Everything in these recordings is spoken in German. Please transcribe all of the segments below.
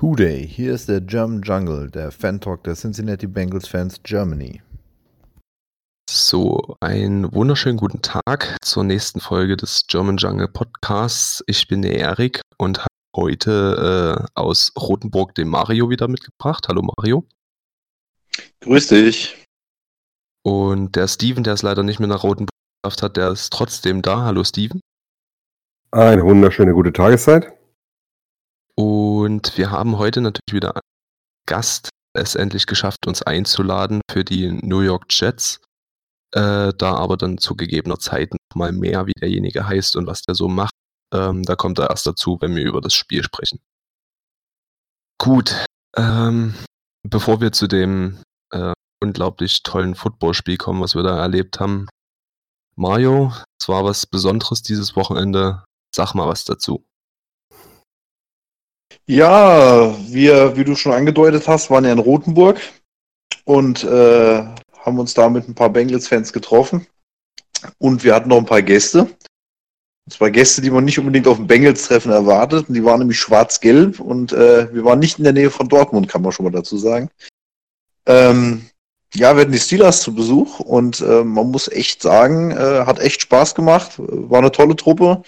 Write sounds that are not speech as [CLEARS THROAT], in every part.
Hooday, hier ist der German Jungle, der Fan-Talk der Cincinnati Bengals Fans Germany. So, einen wunderschönen guten Tag zur nächsten Folge des German Jungle Podcasts. Ich bin der Erik und habe heute äh, aus Rothenburg den Mario wieder mitgebracht. Hallo Mario. Grüß dich. Und der Steven, der es leider nicht mehr nach Rothenburg geschafft hat, der ist trotzdem da. Hallo Steven. Eine wunderschöne gute Tageszeit. Und wir haben heute natürlich wieder einen Gast es endlich geschafft, uns einzuladen für die New York Jets. Äh, da aber dann zu gegebener Zeit nochmal mehr, wie derjenige heißt und was der so macht. Ähm, da kommt er erst dazu, wenn wir über das Spiel sprechen. Gut, ähm, bevor wir zu dem äh, unglaublich tollen Footballspiel kommen, was wir da erlebt haben. Mario, es war was Besonderes dieses Wochenende. Sag mal was dazu. Ja, wir, wie du schon angedeutet hast, waren ja in Rothenburg und äh, haben uns da mit ein paar Bengals-Fans getroffen. Und wir hatten noch ein paar Gäste. Und zwar Gäste, die man nicht unbedingt auf dem Bengals-Treffen erwartet. Und die waren nämlich schwarz-gelb und äh, wir waren nicht in der Nähe von Dortmund, kann man schon mal dazu sagen. Ähm, ja, wir hatten die Steelers zu Besuch und äh, man muss echt sagen, äh, hat echt Spaß gemacht. War eine tolle Truppe.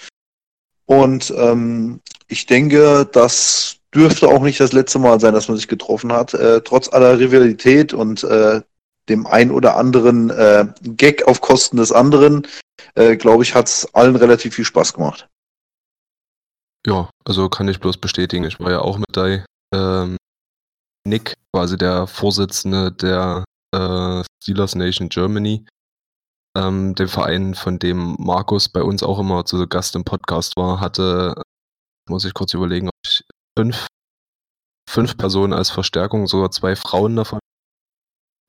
Und ähm, ich denke, das dürfte auch nicht das letzte Mal sein, dass man sich getroffen hat. Äh, trotz aller Rivalität und äh, dem ein oder anderen äh, Gag auf Kosten des anderen, äh, glaube ich, hat es allen relativ viel Spaß gemacht. Ja, also kann ich bloß bestätigen. Ich war ja auch mit dabei. Ähm, Nick, quasi der Vorsitzende der äh, Steelers Nation Germany, ähm, dem Verein, von dem Markus bei uns auch immer zu Gast im Podcast war, hatte, muss ich kurz überlegen, ob ich fünf, fünf Personen als Verstärkung, sogar zwei Frauen davon.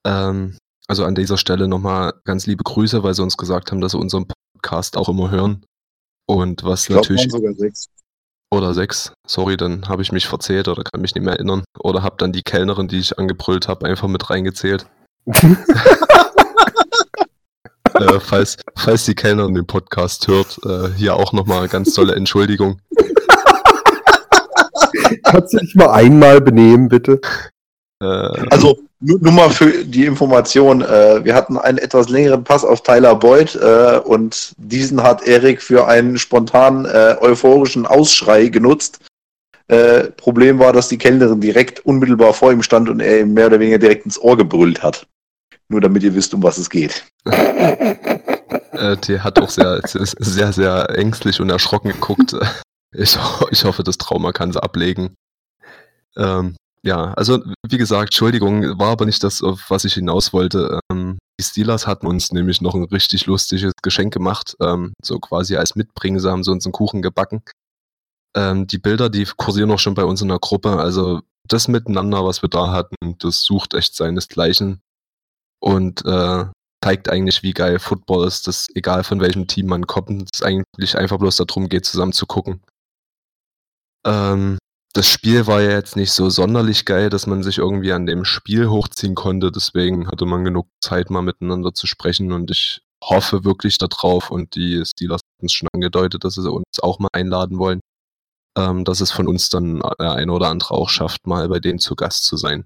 Ähm, also an dieser Stelle nochmal ganz liebe Grüße, weil sie uns gesagt haben, dass sie unseren Podcast auch immer hören. Und was Ich natürlich. sogar sechs. Oder sechs. Sorry, dann habe ich mich verzählt oder kann mich nicht mehr erinnern. Oder habe dann die Kellnerin, die ich angebrüllt habe, einfach mit reingezählt. [LAUGHS] äh, falls, falls die Kellnerin den Podcast hört, äh, hier auch nochmal ganz tolle Entschuldigung. Kannst du dich mal einmal benehmen, bitte? Äh, Also nur, nur mal für die Information, äh, wir hatten einen etwas längeren Pass auf Tyler Boyd äh, und diesen hat Erik für einen spontanen äh, euphorischen Ausschrei genutzt. Äh, Problem war, dass die Kellnerin direkt unmittelbar vor ihm stand und er ihm mehr oder weniger direkt ins Ohr gebrüllt hat. Nur damit ihr wisst, um was es geht. äh, die hat auch sehr, sehr, sehr ängstlich und erschrocken geguckt. [LAUGHS] Ich, ich hoffe, das Trauma kann sie ablegen. Ähm, ja, also wie gesagt, Entschuldigung, war aber nicht das, auf was ich hinaus wollte. Ähm, die Steelers hatten uns nämlich noch ein richtig lustiges Geschenk gemacht, ähm, so quasi als Mitbringsel haben sie uns einen Kuchen gebacken. Ähm, die Bilder, die kursieren auch schon bei uns in der Gruppe, also das Miteinander, was wir da hatten, das sucht echt seinesgleichen und äh, zeigt eigentlich, wie geil Football ist, dass egal von welchem Team man kommt, es eigentlich einfach bloß darum geht, zusammen zu gucken. Ähm, das Spiel war ja jetzt nicht so sonderlich geil, dass man sich irgendwie an dem Spiel hochziehen konnte. Deswegen hatte man genug Zeit, mal miteinander zu sprechen. Und ich hoffe wirklich darauf, und die Steelers hatten es schon angedeutet, dass sie uns auch mal einladen wollen, ähm, dass es von uns dann der eine oder andere auch schafft, mal bei denen zu Gast zu sein.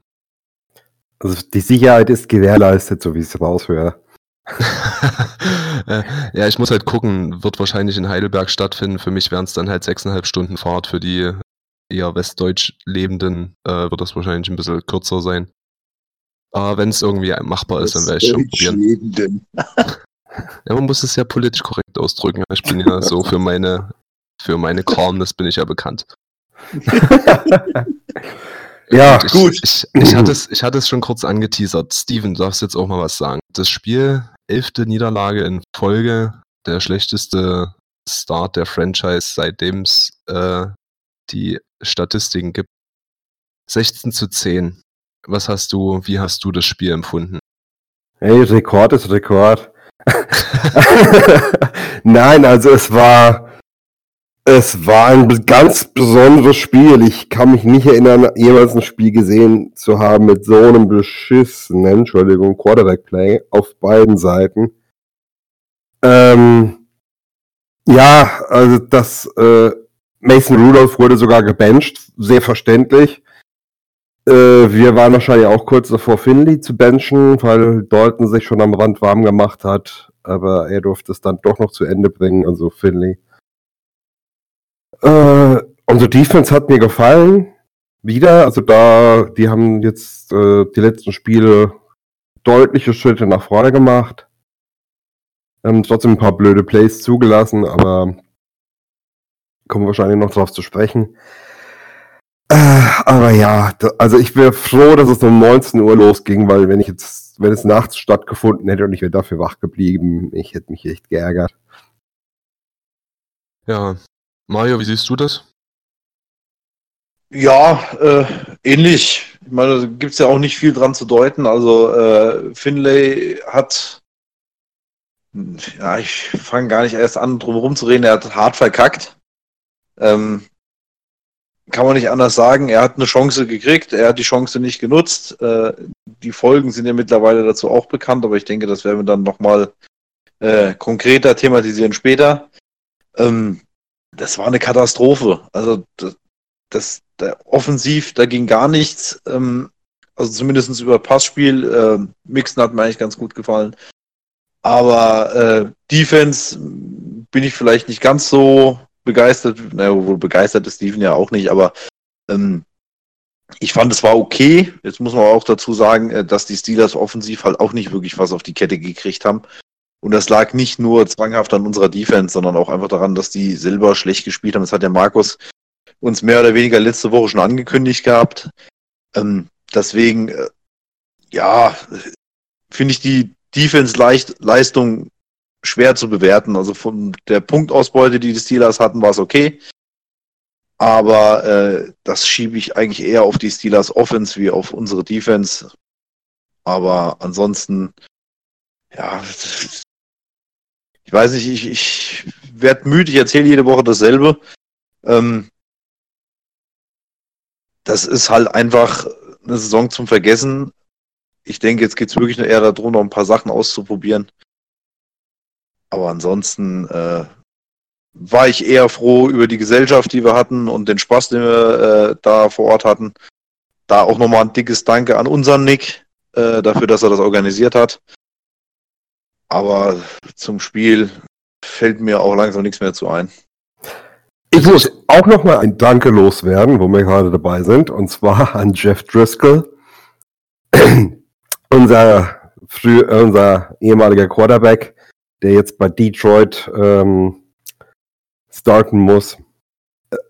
Also die Sicherheit ist gewährleistet, so wie ich es raushöre. [LAUGHS] Äh, ja, ich muss halt gucken, wird wahrscheinlich in Heidelberg stattfinden. Für mich wären es dann halt sechseinhalb Stunden Fahrt. Für die eher westdeutsch Lebenden äh, wird das wahrscheinlich ein bisschen kürzer sein. Aber wenn es irgendwie machbar ist, dann werde ich schon probieren. Lebenden. [LAUGHS] Ja, man muss es ja politisch korrekt ausdrücken. Ich bin ja so für meine, für meine Calmness bin ich ja bekannt. [LAUGHS] Ja, ich, gut. Ich, ich, hatte es, ich hatte es schon kurz angeteasert. Steven, du darfst jetzt auch mal was sagen. Das Spiel, elfte Niederlage in Folge, der schlechteste Start der Franchise, seitdem es äh, die Statistiken gibt. 16 zu 10. Was hast du, wie hast du das Spiel empfunden? Hey, Rekord ist Rekord. [LAUGHS] Nein, also es war es war ein ganz besonderes Spiel. Ich kann mich nicht erinnern, jemals ein Spiel gesehen zu haben mit so einem beschissenen, Entschuldigung, Quarterback-Play auf beiden Seiten. Ähm, ja, also das äh, Mason Rudolph wurde sogar gebencht, sehr verständlich. Äh, wir waren wahrscheinlich auch kurz davor, Finley zu benchen, weil Dalton sich schon am Rand warm gemacht hat. Aber er durfte es dann doch noch zu Ende bringen, also Finley. Äh, unsere Defense hat mir gefallen. Wieder, also da, die haben jetzt äh, die letzten Spiele deutliche Schritte nach vorne gemacht. Ähm, trotzdem ein paar blöde Plays zugelassen, aber kommen wahrscheinlich noch drauf zu sprechen. Äh, aber ja, da, also ich wäre froh, dass es um 19 Uhr losging, weil wenn ich jetzt, wenn es nachts stattgefunden hätte und ich wäre dafür wach geblieben, ich hätte mich echt geärgert. Ja. Mario, wie siehst du das? Ja, äh, ähnlich. Ich meine, da gibt es ja auch nicht viel dran zu deuten. Also äh, Finlay hat, ja, ich fange gar nicht erst an, drum herum zu reden, er hat hart verkackt. Ähm, kann man nicht anders sagen. Er hat eine Chance gekriegt, er hat die Chance nicht genutzt. Äh, die Folgen sind ja mittlerweile dazu auch bekannt, aber ich denke, das werden wir dann nochmal äh, konkreter thematisieren später. Ähm, das war eine Katastrophe. Also das, das da, offensiv, da ging gar nichts. Ähm, also zumindest über Passspiel. Äh, Mixen hat mir eigentlich ganz gut gefallen. Aber äh, Defense bin ich vielleicht nicht ganz so begeistert. Naja, wohl begeistert ist Steven ja auch nicht, aber ähm, ich fand, es war okay. Jetzt muss man auch dazu sagen, äh, dass die Steelers offensiv halt auch nicht wirklich was auf die Kette gekriegt haben. Und das lag nicht nur zwanghaft an unserer Defense, sondern auch einfach daran, dass die selber schlecht gespielt haben. Das hat der Markus uns mehr oder weniger letzte Woche schon angekündigt gehabt. Ähm, deswegen, äh, ja, finde ich die Defense-Leistung schwer zu bewerten. Also von der Punktausbeute, die die Steelers hatten, war es okay. Aber äh, das schiebe ich eigentlich eher auf die Steelers Offense wie auf unsere Defense. Aber ansonsten, ja, ich weiß nicht, ich, ich werde müde, ich erzähle jede Woche dasselbe. Ähm, das ist halt einfach eine Saison zum Vergessen. Ich denke, jetzt geht es wirklich nur eher darum, noch ein paar Sachen auszuprobieren. Aber ansonsten äh, war ich eher froh über die Gesellschaft, die wir hatten und den Spaß, den wir äh, da vor Ort hatten. Da auch nochmal ein dickes Danke an unseren Nick äh, dafür, dass er das organisiert hat. Aber zum Spiel fällt mir auch langsam nichts mehr zu ein. Ich muss auch noch mal ein Danke loswerden, wo wir gerade dabei sind, und zwar an Jeff Driscoll, [CLEARS THROAT] unser, früh, unser ehemaliger Quarterback, der jetzt bei Detroit ähm, starten muss,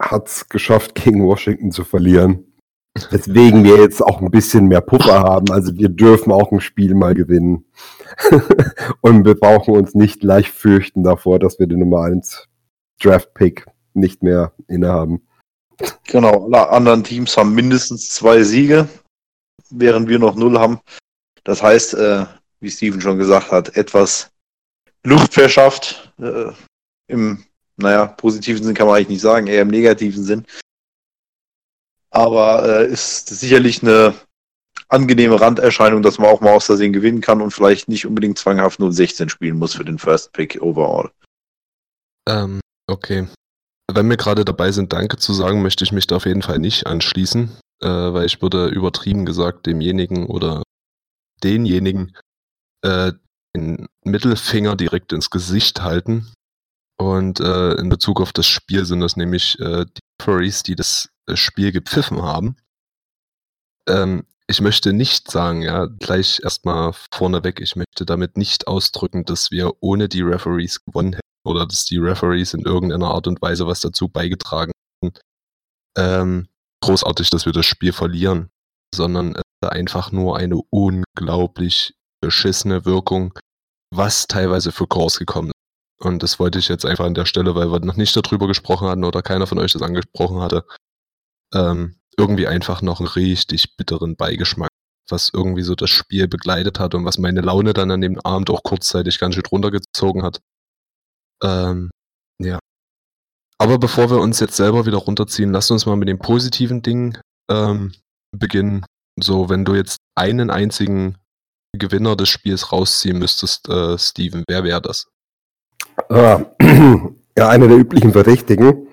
hat es geschafft, gegen Washington zu verlieren. Deswegen wir jetzt auch ein bisschen mehr Puffer haben. Also wir dürfen auch ein Spiel mal gewinnen. [LAUGHS] Und wir brauchen uns nicht leicht fürchten davor, dass wir den Nummer 1 Draft-Pick nicht mehr innehaben. Genau, alle anderen Teams haben mindestens zwei Siege, während wir noch null haben. Das heißt, äh, wie Steven schon gesagt hat, etwas Luft verschafft. Äh, Im, naja, positiven Sinn kann man eigentlich nicht sagen, eher im negativen Sinn. Aber äh, ist sicherlich eine angenehme Randerscheinung, dass man auch mal aus Versehen gewinnen kann und vielleicht nicht unbedingt zwanghaft 0-16 spielen muss für den First Pick overall. Ähm, okay. Wenn wir gerade dabei sind, Danke zu sagen, möchte ich mich da auf jeden Fall nicht anschließen, äh, weil ich würde übertrieben gesagt demjenigen oder denjenigen äh, den Mittelfinger direkt ins Gesicht halten. Und äh, in Bezug auf das Spiel sind das nämlich äh, die Furries, die das Spiel gepfiffen haben. Ähm, ich möchte nicht sagen, ja, gleich erstmal vorneweg, ich möchte damit nicht ausdrücken, dass wir ohne die Referees gewonnen hätten oder dass die Referees in irgendeiner Art und Weise was dazu beigetragen hätten. Ähm, großartig, dass wir das Spiel verlieren, sondern es ist einfach nur eine unglaublich beschissene Wirkung, was teilweise für Calls gekommen ist. Und das wollte ich jetzt einfach an der Stelle, weil wir noch nicht darüber gesprochen hatten oder keiner von euch das angesprochen hatte, ähm, irgendwie einfach noch einen richtig bitteren Beigeschmack, was irgendwie so das Spiel begleitet hat und was meine Laune dann an dem Abend auch kurzzeitig ganz schön runtergezogen hat. Ähm, ja. Aber bevor wir uns jetzt selber wieder runterziehen, lasst uns mal mit den positiven Dingen ähm, beginnen. So, wenn du jetzt einen einzigen Gewinner des Spiels rausziehen müsstest, äh, Steven, wer wäre das? Ah, [CLEARS THROAT] ja, einer der üblichen Verdächtigen.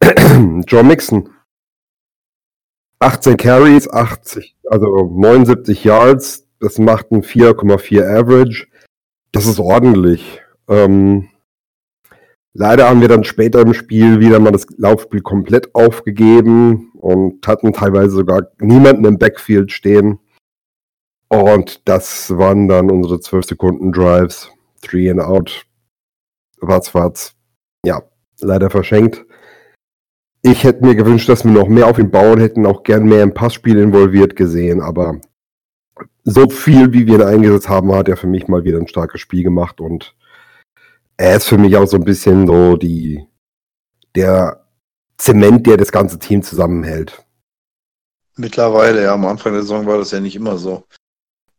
[CLEARS THROAT] Joe Mixon. 18 Carries, 80, also 79 Yards. Das macht ein 4,4 Average. Das ist ordentlich. Ähm, leider haben wir dann später im Spiel wieder mal das Laufspiel komplett aufgegeben und hatten teilweise sogar niemanden im Backfield stehen. Und das waren dann unsere 12 Sekunden Drives. Three and out. Was war's? Ja, leider verschenkt. Ich hätte mir gewünscht, dass wir noch mehr auf ihn bauen hätten, auch gern mehr im Passspiel involviert gesehen, aber so viel, wie wir ihn eingesetzt haben, hat er für mich mal wieder ein starkes Spiel gemacht und er ist für mich auch so ein bisschen so die, der Zement, der das ganze Team zusammenhält. Mittlerweile, ja, am Anfang der Saison war das ja nicht immer so.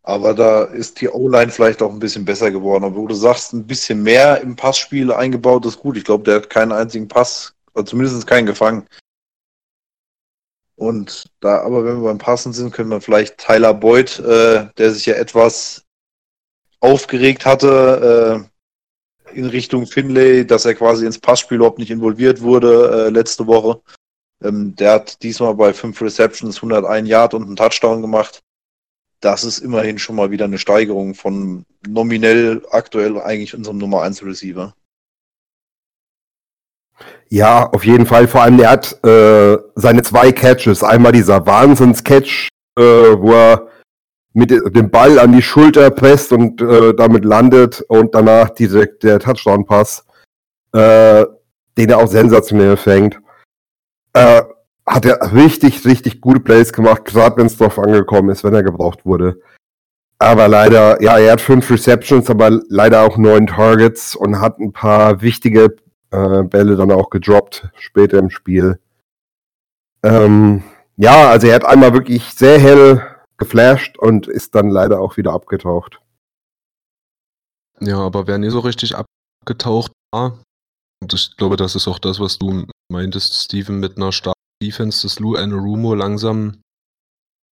Aber da ist die O-Line vielleicht auch ein bisschen besser geworden. Aber wo du sagst, ein bisschen mehr im Passspiel eingebaut ist gut. Ich glaube, der hat keinen einzigen Pass, oder zumindest keinen gefangen. Und da, aber wenn wir beim Passen sind, können wir vielleicht Tyler Boyd, äh, der sich ja etwas aufgeregt hatte, äh, in Richtung Finlay, dass er quasi ins Passspiel überhaupt nicht involviert wurde äh, letzte Woche. Ähm, der hat diesmal bei fünf Receptions 101 Yard und einen Touchdown gemacht das ist immerhin schon mal wieder eine Steigerung von nominell aktuell eigentlich unserem Nummer 1 Receiver. Ja, auf jeden Fall. Vor allem, der hat äh, seine zwei Catches. Einmal dieser Wahnsinns-Catch, äh, wo er mit dem Ball an die Schulter presst und äh, damit landet und danach direkt der Touchdown-Pass, äh, den er auch sensationell fängt. Äh, hat er richtig, richtig gute Plays gemacht, gerade wenn es drauf angekommen ist, wenn er gebraucht wurde. Aber leider, ja, er hat fünf Receptions, aber leider auch neun Targets und hat ein paar wichtige äh, Bälle dann auch gedroppt später im Spiel. Ähm, ja, also er hat einmal wirklich sehr hell geflasht und ist dann leider auch wieder abgetaucht. Ja, aber wer nie so richtig abgetaucht war, und ich glaube, das ist auch das, was du meintest, Steven, mit einer starken Defense, dass Lou Anarumo langsam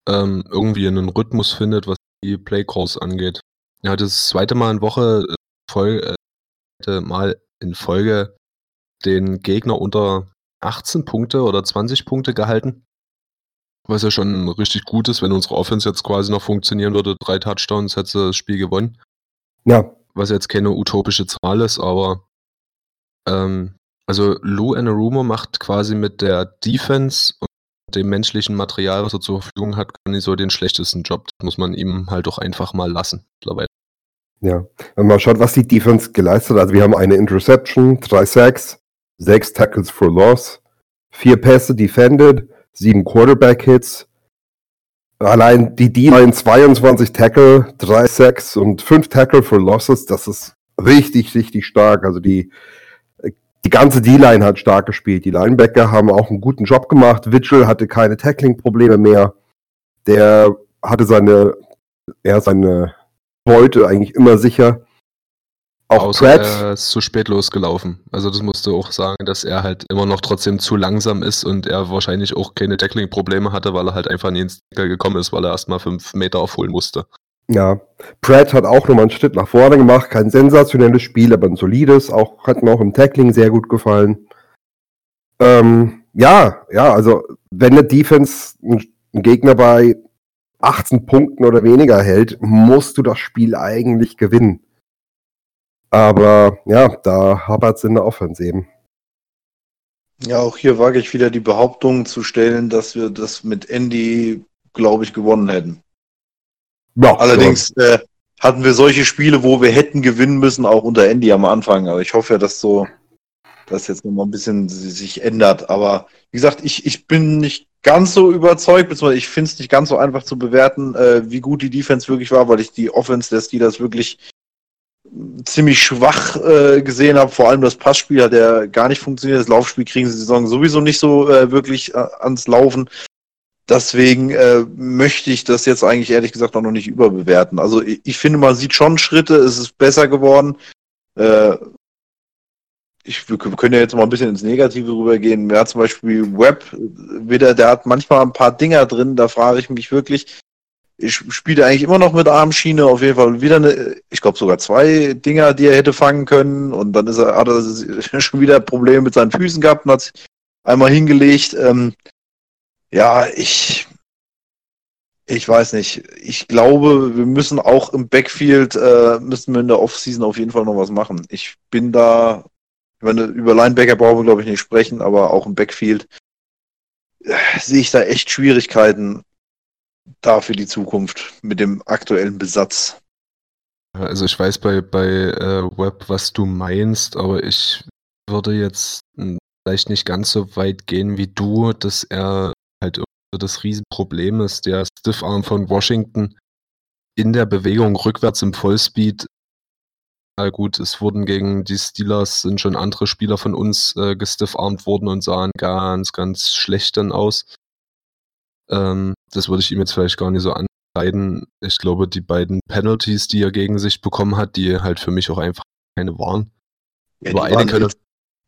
ähm, irgendwie einen Rhythmus findet, was die Playcalls angeht. Er hat das zweite Mal in Woche äh, voll, äh, Mal in Folge den Gegner unter 18 Punkte oder 20 Punkte gehalten. Was ja schon richtig gut ist, wenn unsere Offense jetzt quasi noch funktionieren würde. Drei Touchdowns hätte das Spiel gewonnen. Ja. Was jetzt keine utopische Zahl ist, aber ähm, also Lou Anarumo macht quasi mit der Defense und dem menschlichen Material, was er zur Verfügung hat, gar nicht so den schlechtesten Job. Das muss man ihm halt doch einfach mal lassen mittlerweile. Ja, wenn man schaut, was die Defense geleistet hat, also wir haben eine Interception, drei Sacks, sechs Tackles for Loss, vier Pässe defended, sieben Quarterback-Hits, allein die D-Line 22 Tackle, drei Sacks und fünf Tackle for Losses, das ist richtig, richtig stark. Also die die ganze D-Line hat stark gespielt. Die Linebacker haben auch einen guten Job gemacht. Mitchell hatte keine Tackling-Probleme mehr. Der hatte seine, er seine Beute eigentlich immer sicher. Auch Außer Pratt. er ist zu spät losgelaufen. Also das musst du auch sagen, dass er halt immer noch trotzdem zu langsam ist und er wahrscheinlich auch keine Tackling-Probleme hatte, weil er halt einfach nie ins Tackle gekommen ist, weil er erstmal fünf Meter aufholen musste. Ja, Pratt hat auch nochmal einen Schritt nach vorne gemacht. Kein sensationelles Spiel, aber ein solides. Auch, hat mir auch im Tackling sehr gut gefallen. Ähm, ja, ja, also wenn der Defense einen Gegner bei 18 Punkten oder weniger hält, musst du das Spiel eigentlich gewinnen. Aber ja, da hapert es in der Offense eben. Ja, auch hier wage ich wieder die Behauptung zu stellen, dass wir das mit Andy, glaube ich, gewonnen hätten. Ja, Allerdings äh, hatten wir solche Spiele, wo wir hätten gewinnen müssen, auch unter Andy am Anfang. Aber ich hoffe ja, dass so das jetzt nochmal ein bisschen sich ändert. Aber wie gesagt, ich, ich bin nicht ganz so überzeugt, beziehungsweise ich finde es nicht ganz so einfach zu bewerten, äh, wie gut die Defense wirklich war, weil ich die Offense der Steelers wirklich ziemlich schwach äh, gesehen habe. Vor allem das Passspiel hat ja gar nicht funktioniert. Das Laufspiel kriegen sie die Saison sowieso nicht so äh, wirklich äh, ans Laufen. Deswegen äh, möchte ich das jetzt eigentlich ehrlich gesagt auch noch nicht überbewerten. Also ich, ich finde, man sieht schon Schritte, es ist besser geworden. Äh, ich, wir können ja jetzt mal ein bisschen ins Negative rübergehen. Wer zum Beispiel Web, wieder, der hat manchmal ein paar Dinger drin, da frage ich mich wirklich, ich spiele eigentlich immer noch mit Armschiene, auf jeden Fall wieder eine, ich glaube sogar zwei Dinger, die er hätte fangen können und dann ist er, hat er [LAUGHS] schon wieder Probleme mit seinen Füßen gehabt und hat sich einmal hingelegt. Ähm, Ja, ich, ich weiß nicht. Ich glaube, wir müssen auch im Backfield, äh, müssen wir in der Offseason auf jeden Fall noch was machen. Ich bin da, ich meine, über Linebacker brauchen wir, glaube ich, nicht sprechen, aber auch im Backfield äh, sehe ich da echt Schwierigkeiten da für die Zukunft mit dem aktuellen Besatz. Also ich weiß bei, bei äh, Web, was du meinst, aber ich würde jetzt vielleicht nicht ganz so weit gehen wie du, dass er halt das Riesenproblem ist. Der Stiffarm von Washington in der Bewegung rückwärts im Vollspeed. Na gut, es wurden gegen die Steelers sind schon andere Spieler von uns äh, gestiffarmt worden und sahen ganz, ganz schlecht dann aus. Ähm, das würde ich ihm jetzt vielleicht gar nicht so ankreiden. Ich glaube, die beiden Penalties, die er gegen sich bekommen hat, die halt für mich auch einfach keine waren. Ja, über, eine waren könnte,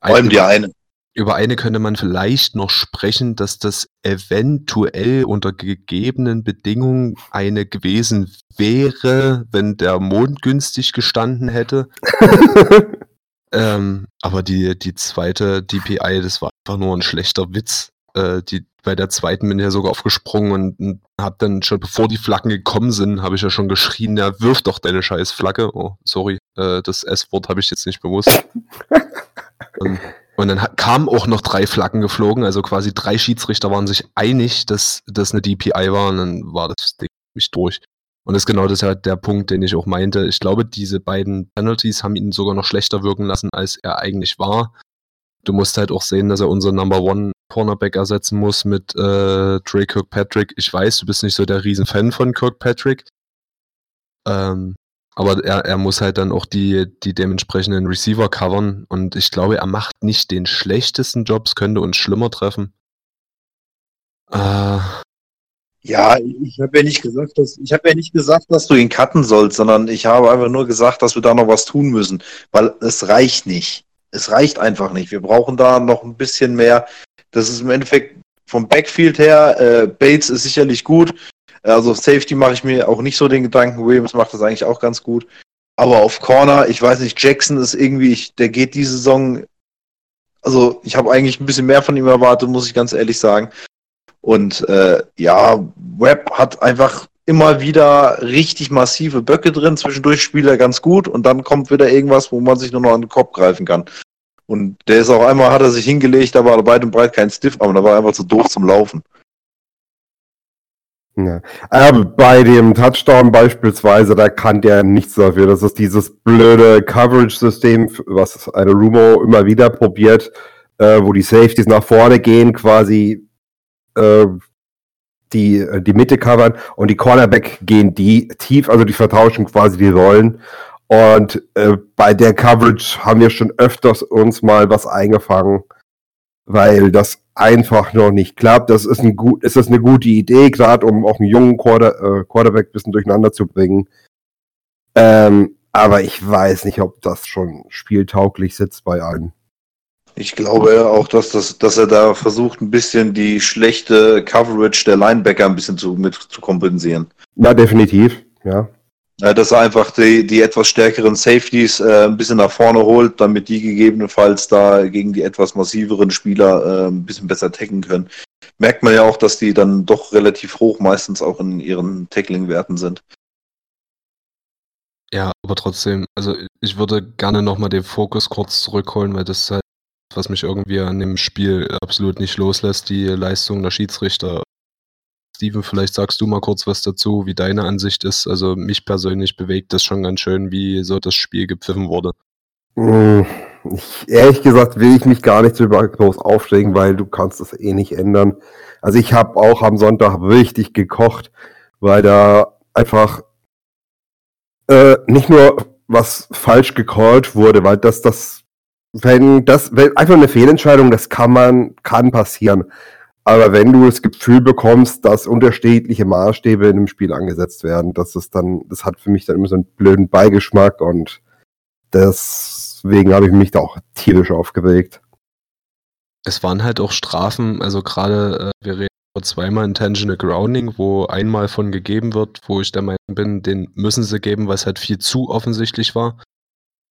allem die eine. über eine könnte man vielleicht noch sprechen, dass das eventuell unter gegebenen Bedingungen eine gewesen wäre, wenn der Mond günstig gestanden hätte. [LAUGHS] Ähm, aber die, die zweite DPI, das war einfach nur ein schlechter Witz. Äh, die, bei der zweiten bin ich ja sogar aufgesprungen und, und hab dann schon, bevor die Flaggen gekommen sind, habe ich ja schon geschrien, ja, wirf doch deine scheiß Flagge. Oh, sorry, äh, das S-Wort habe ich jetzt nicht bewusst. [LAUGHS] und, und dann kamen auch noch drei Flaggen geflogen, also quasi drei Schiedsrichter waren sich einig, dass das eine DPI war und dann war das Ding mich durch. Und das ist genau das halt der Punkt, den ich auch meinte. Ich glaube, diese beiden Penalties haben ihn sogar noch schlechter wirken lassen, als er eigentlich war. Du musst halt auch sehen, dass er unser Number One Cornerback ersetzen muss mit äh, Trey Kirkpatrick. Ich weiß, du bist nicht so der Riesenfan von Kirkpatrick. Ähm, aber er, er muss halt dann auch die, die dementsprechenden Receiver covern. Und ich glaube, er macht nicht den schlechtesten Job. Es könnte uns schlimmer treffen. Äh, Ja, ich habe ja nicht gesagt, dass ich habe ja nicht gesagt, dass du ihn cutten sollst, sondern ich habe einfach nur gesagt, dass wir da noch was tun müssen, weil es reicht nicht. Es reicht einfach nicht. Wir brauchen da noch ein bisschen mehr. Das ist im Endeffekt vom Backfield her. Äh, Bates ist sicherlich gut. Also auf Safety mache ich mir auch nicht so den Gedanken. Williams macht das eigentlich auch ganz gut. Aber auf Corner, ich weiß nicht, Jackson ist irgendwie, ich, der geht die Saison. Also ich habe eigentlich ein bisschen mehr von ihm erwartet, muss ich ganz ehrlich sagen. Und äh, ja, Webb hat einfach immer wieder richtig massive Böcke drin. Zwischendurch spielt er ganz gut und dann kommt wieder irgendwas, wo man sich nur noch an den Kopf greifen kann. Und der ist auch einmal, hat er sich hingelegt, da war er weit und breit kein Stiff, aber da war er einfach zu doof zum Laufen. Ja. Aber bei dem Touchdown beispielsweise, da kann der nichts dafür. Das ist dieses blöde Coverage-System, was eine Rumo immer wieder probiert, äh, wo die Safeties nach vorne gehen, quasi äh, die, die Mitte covern und die Cornerback gehen die tief, also die vertauschen quasi die Rollen. Und äh, bei der Coverage haben wir schon öfters uns mal was eingefangen, weil das einfach noch nicht klappt. Das ist, ein gut, ist das eine gute Idee, gerade um auch einen jungen Quarter, äh, Quarterback ein bisschen durcheinander zu bringen. Ähm, aber ich weiß nicht, ob das schon spieltauglich sitzt bei allen. Ich glaube auch, dass, das, dass er da versucht, ein bisschen die schlechte Coverage der Linebacker ein bisschen zu, mit zu kompensieren. Ja, definitiv, ja. Ja, dass er einfach die, die etwas stärkeren Safeties äh, ein bisschen nach vorne holt, damit die gegebenenfalls da gegen die etwas massiveren Spieler äh, ein bisschen besser tacken können. Merkt man ja auch, dass die dann doch relativ hoch meistens auch in ihren Tackling-Werten sind. Ja, aber trotzdem, also ich würde gerne nochmal den Fokus kurz zurückholen, weil das ist halt, was mich irgendwie an dem Spiel absolut nicht loslässt, die Leistung der Schiedsrichter. Steven, vielleicht sagst du mal kurz was dazu, wie deine Ansicht ist. Also mich persönlich bewegt das schon ganz schön, wie so das Spiel gepfiffen wurde. Hm, Ich, ehrlich gesagt will ich mich gar nicht so groß aufregen, weil du kannst das eh nicht ändern. Also ich habe auch am Sonntag richtig gekocht, weil da einfach äh, nicht nur was falsch gecallt wurde, weil das das wenn das wenn einfach eine Fehlentscheidung, das kann man kann passieren. Aber wenn du das Gefühl bekommst, dass unterschiedliche Maßstäbe in einem Spiel angesetzt werden, das ist dann das hat für mich dann immer so einen blöden Beigeschmack und deswegen habe ich mich da auch tierisch aufgeregt. Es waren halt auch Strafen, also gerade, äh, wir reden über zweimal Intentional Grounding, wo einmal von gegeben wird, wo ich der Meinung bin, den müssen sie geben, weil es halt viel zu offensichtlich war.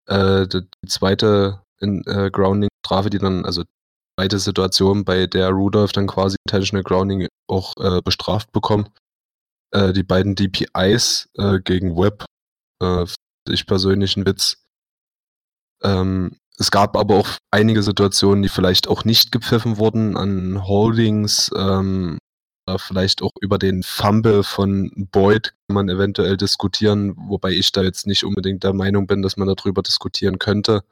Äh, die die zweite in, äh, Grounding-Strafe, die dann, also zweite Situation, bei der Rudolph dann quasi Intentional Grounding auch äh, bestraft bekommt. Äh, die beiden DPIs äh, gegen Webb, äh, ich persönlich ein Witz. Ähm, es gab aber auch einige Situationen, die vielleicht auch nicht gepfiffen wurden an Holdings, ähm, vielleicht auch über den Fumble von Boyd kann man eventuell diskutieren, wobei ich da jetzt nicht unbedingt der Meinung bin, dass man darüber diskutieren könnte.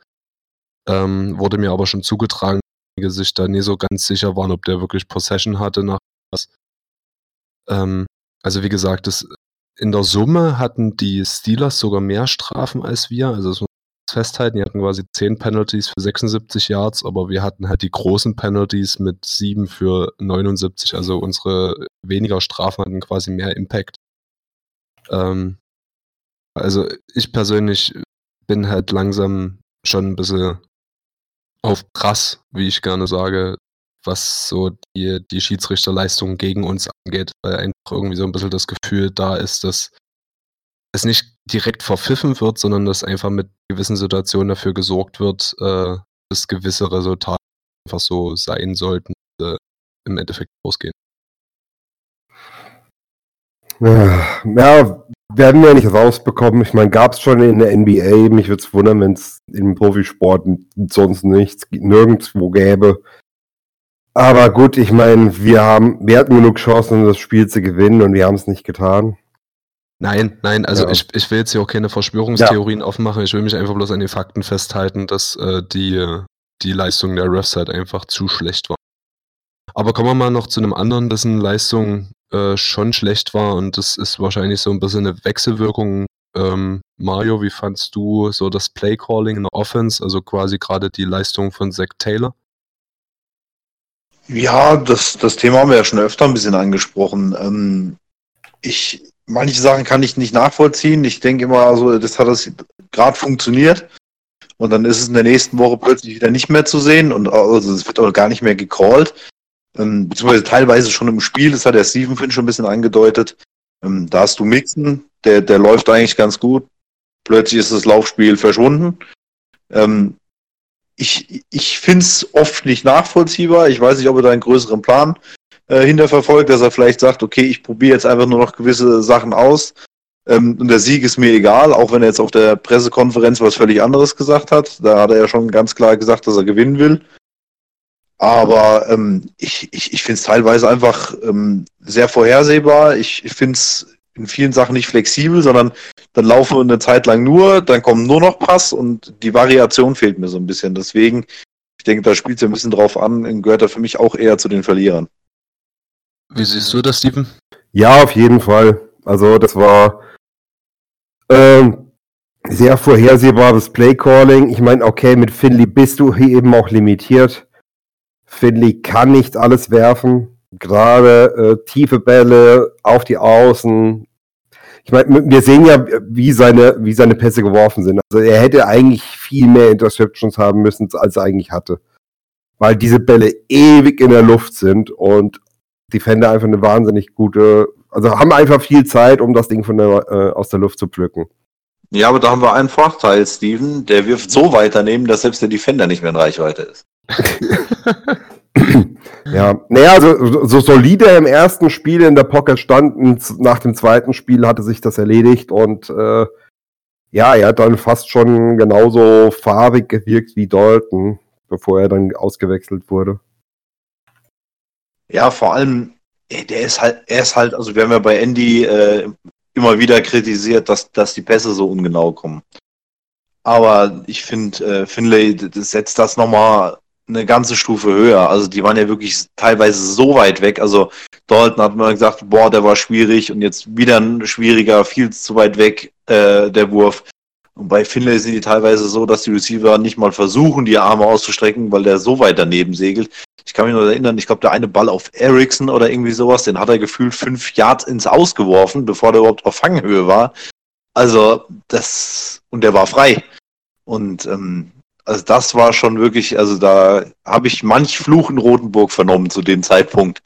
Ähm, wurde mir aber schon zugetragen, dass sich da nie so ganz sicher waren, ob der wirklich Possession hatte nach was. Ähm, also wie gesagt, das, in der Summe hatten die Steelers sogar mehr Strafen als wir. Also das muss man festhalten, die hatten quasi 10 Penalties für 76 Yards, aber wir hatten halt die großen Penalties mit 7 für 79. Also unsere weniger Strafen hatten quasi mehr Impact. Ähm, also ich persönlich bin halt langsam schon ein bisschen auf krass, wie ich gerne sage, was so die, die Schiedsrichterleistung gegen uns angeht, weil einfach irgendwie so ein bisschen das Gefühl da ist, dass es nicht direkt verpfiffen wird, sondern dass einfach mit gewissen Situationen dafür gesorgt wird, äh, dass gewisse Resultate einfach so sein sollten, äh, im Endeffekt ausgehen. Ja, werden wir nicht rausbekommen. Ich meine, gab es schon in der NBA. Mich würde es wundern, wenn es im Profisport sonst nichts, nirgendwo gäbe. Aber gut, ich meine, wir haben, wir hatten genug Chancen, um das Spiel zu gewinnen und wir haben es nicht getan. Nein, nein, also ja. ich, ich will jetzt hier auch keine Verschwörungstheorien ja. aufmachen. Ich will mich einfach bloß an den Fakten festhalten, dass äh, die, die Leistung der Refs halt einfach zu schlecht war. Aber kommen wir mal noch zu einem anderen, dessen Leistung äh, schon schlecht war und das ist wahrscheinlich so ein bisschen eine Wechselwirkung. Ähm, Mario, wie fandst du so das Playcalling in der Offense, also quasi gerade die Leistung von Zach Taylor? Ja, das, das Thema haben wir ja schon öfter ein bisschen angesprochen. Ähm, ich, manche Sachen kann ich nicht nachvollziehen. Ich denke immer, also das hat das gerade funktioniert. Und dann ist es in der nächsten Woche plötzlich wieder nicht mehr zu sehen und also es wird auch gar nicht mehr gecallt. Ähm, beziehungsweise teilweise schon im Spiel, das hat der Steven Finn schon ein bisschen angedeutet. Ähm, da hast du Mixen, der, der läuft eigentlich ganz gut. Plötzlich ist das Laufspiel verschwunden. Ähm, ich ich finde es oft nicht nachvollziehbar. Ich weiß nicht, ob er da einen größeren Plan äh, hinterverfolgt, dass er vielleicht sagt, okay, ich probiere jetzt einfach nur noch gewisse Sachen aus. Ähm, und der Sieg ist mir egal, auch wenn er jetzt auf der Pressekonferenz was völlig anderes gesagt hat. Da hat er ja schon ganz klar gesagt, dass er gewinnen will. Aber ähm, ich, ich, ich finde es teilweise einfach ähm, sehr vorhersehbar. Ich, ich finde es in vielen Sachen nicht flexibel, sondern dann laufen wir eine Zeit lang nur, dann kommen nur noch Pass und die Variation fehlt mir so ein bisschen. Deswegen, ich denke, da spielt es ja ein bisschen drauf an, gehört er für mich auch eher zu den Verlierern. Wie siehst du das, Steven? Ja, auf jeden Fall. Also das war ähm, sehr vorhersehbares Playcalling. Ich meine, okay, mit Finley bist du hier eben auch limitiert. Finley kann nicht alles werfen gerade äh, tiefe Bälle auf die Außen. Ich meine, wir sehen ja, wie seine, wie seine Pässe geworfen sind. Also er hätte eigentlich viel mehr Interceptions haben müssen, als er eigentlich hatte. Weil diese Bälle ewig in der Luft sind und Defender einfach eine wahnsinnig gute, also haben einfach viel Zeit, um das Ding von der, äh, aus der Luft zu pflücken. Ja, aber da haben wir einen Vorteil, Steven. Der wirft so weiternehmen, dass selbst der Defender nicht mehr in Reichweite ist. Ja, naja, also so solide im ersten Spiel in der Pocket standen, nach dem zweiten Spiel hatte sich das erledigt und äh, ja, er hat dann fast schon genauso farbig gewirkt wie Dalton, bevor er dann ausgewechselt wurde. Ja, vor allem, der ist halt, er ist halt, also wir haben ja bei Andy äh, immer wieder kritisiert, dass, dass die Pässe so ungenau kommen. Aber ich finde, äh, Finlay setzt das nochmal eine ganze Stufe höher. Also die waren ja wirklich teilweise so weit weg. Also Dalton hat man gesagt, boah, der war schwierig und jetzt wieder ein schwieriger, viel zu weit weg, äh, der Wurf. Und bei Finlay sind die teilweise so, dass die Receiver nicht mal versuchen, die Arme auszustrecken, weil der so weit daneben segelt. Ich kann mich noch erinnern, ich glaube, der eine Ball auf Ericsson oder irgendwie sowas, den hat er gefühlt fünf Yards ins Ausgeworfen, bevor der überhaupt auf Fanghöhe war. Also das, und der war frei. Und ähm, also das war schon wirklich, also da habe ich manch Fluch in Rotenburg vernommen zu dem Zeitpunkt.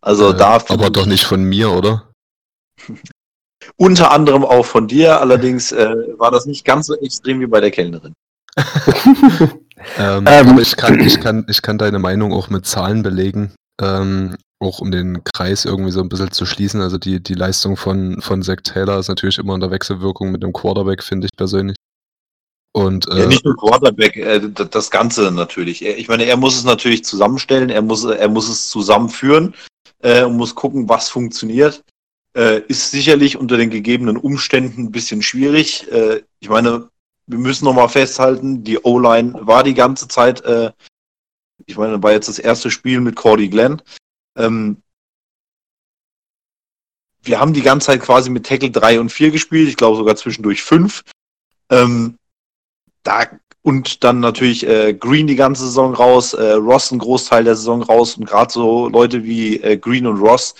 Also äh, da. Aber doch nicht von mir, oder? [LAUGHS] Unter anderem auch von dir, allerdings äh, war das nicht ganz so extrem wie bei der Kellnerin. [LAUGHS] Ähm, Ähm. ich kann, ich, kann, ich kann deine Meinung auch mit Zahlen belegen, ähm, auch um den Kreis irgendwie so ein bisschen zu schließen. Also die, die Leistung von, von Zach Taylor ist natürlich immer in der Wechselwirkung mit dem Quarterback, finde ich persönlich. Und äh, Ja, nicht nur Quarterback, äh, das Ganze natürlich. Ich meine, er muss es natürlich zusammenstellen, er muss, er muss es zusammenführen äh, und muss gucken, was funktioniert. Äh, ist sicherlich unter den gegebenen Umständen ein bisschen schwierig. Äh, ich meine, wir müssen nochmal festhalten, die O-Line war die ganze Zeit, äh, ich meine, war jetzt das erste Spiel mit Cordy Glenn. Ähm, wir haben die ganze Zeit quasi mit Tackle 3 und 4 gespielt, ich glaube sogar zwischendurch 5. Ähm, da und dann natürlich äh, Green die ganze Saison raus, äh, Ross einen Großteil der Saison raus und gerade so Leute wie äh, Green und Ross,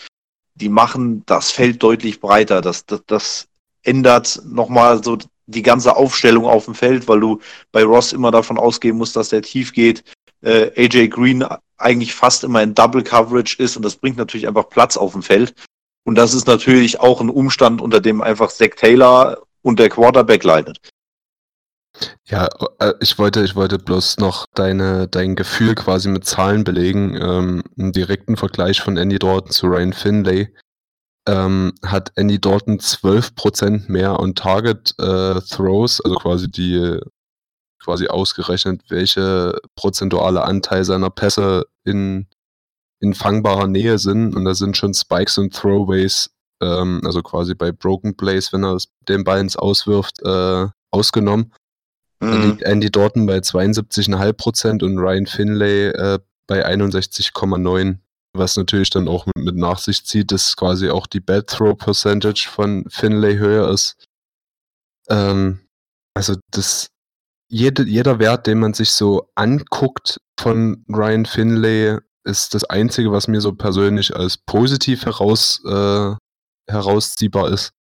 die machen das Feld deutlich breiter. Das, das, das ändert nochmal so die ganze Aufstellung auf dem Feld, weil du bei Ross immer davon ausgehen musst, dass der tief geht. Äh, AJ Green eigentlich fast immer in Double Coverage ist und das bringt natürlich einfach Platz auf dem Feld. Und das ist natürlich auch ein Umstand, unter dem einfach Zach Taylor und der Quarterback leidet. Ja, äh, ich wollte, ich wollte bloß noch deine, dein Gefühl quasi mit Zahlen belegen. Ähm, einen direkten Vergleich von Andy Dalton zu Ryan Finlay. Ähm, hat Andy Dalton 12% mehr on Target äh, Throws, also quasi die quasi ausgerechnet, welche prozentuale Anteil seiner Pässe in, in fangbarer Nähe sind. Und da sind schon Spikes und Throwaways, ähm, also quasi bei Broken Plays, wenn er den Ball ins Auswirft, äh, ausgenommen. Da Mhm. liegt Andy Dalton bei 72,5% und Ryan Finlay äh, bei 61,9%, was natürlich dann auch mit, mit nach sich zieht, dass quasi auch die Bad Throw Percentage von Finlay höher ist. Ähm, also das, jede, jeder Wert, den man sich so anguckt von Ryan Finlay, ist das Einzige, was mir so persönlich als positiv heraus, äh, herausziehbar ist,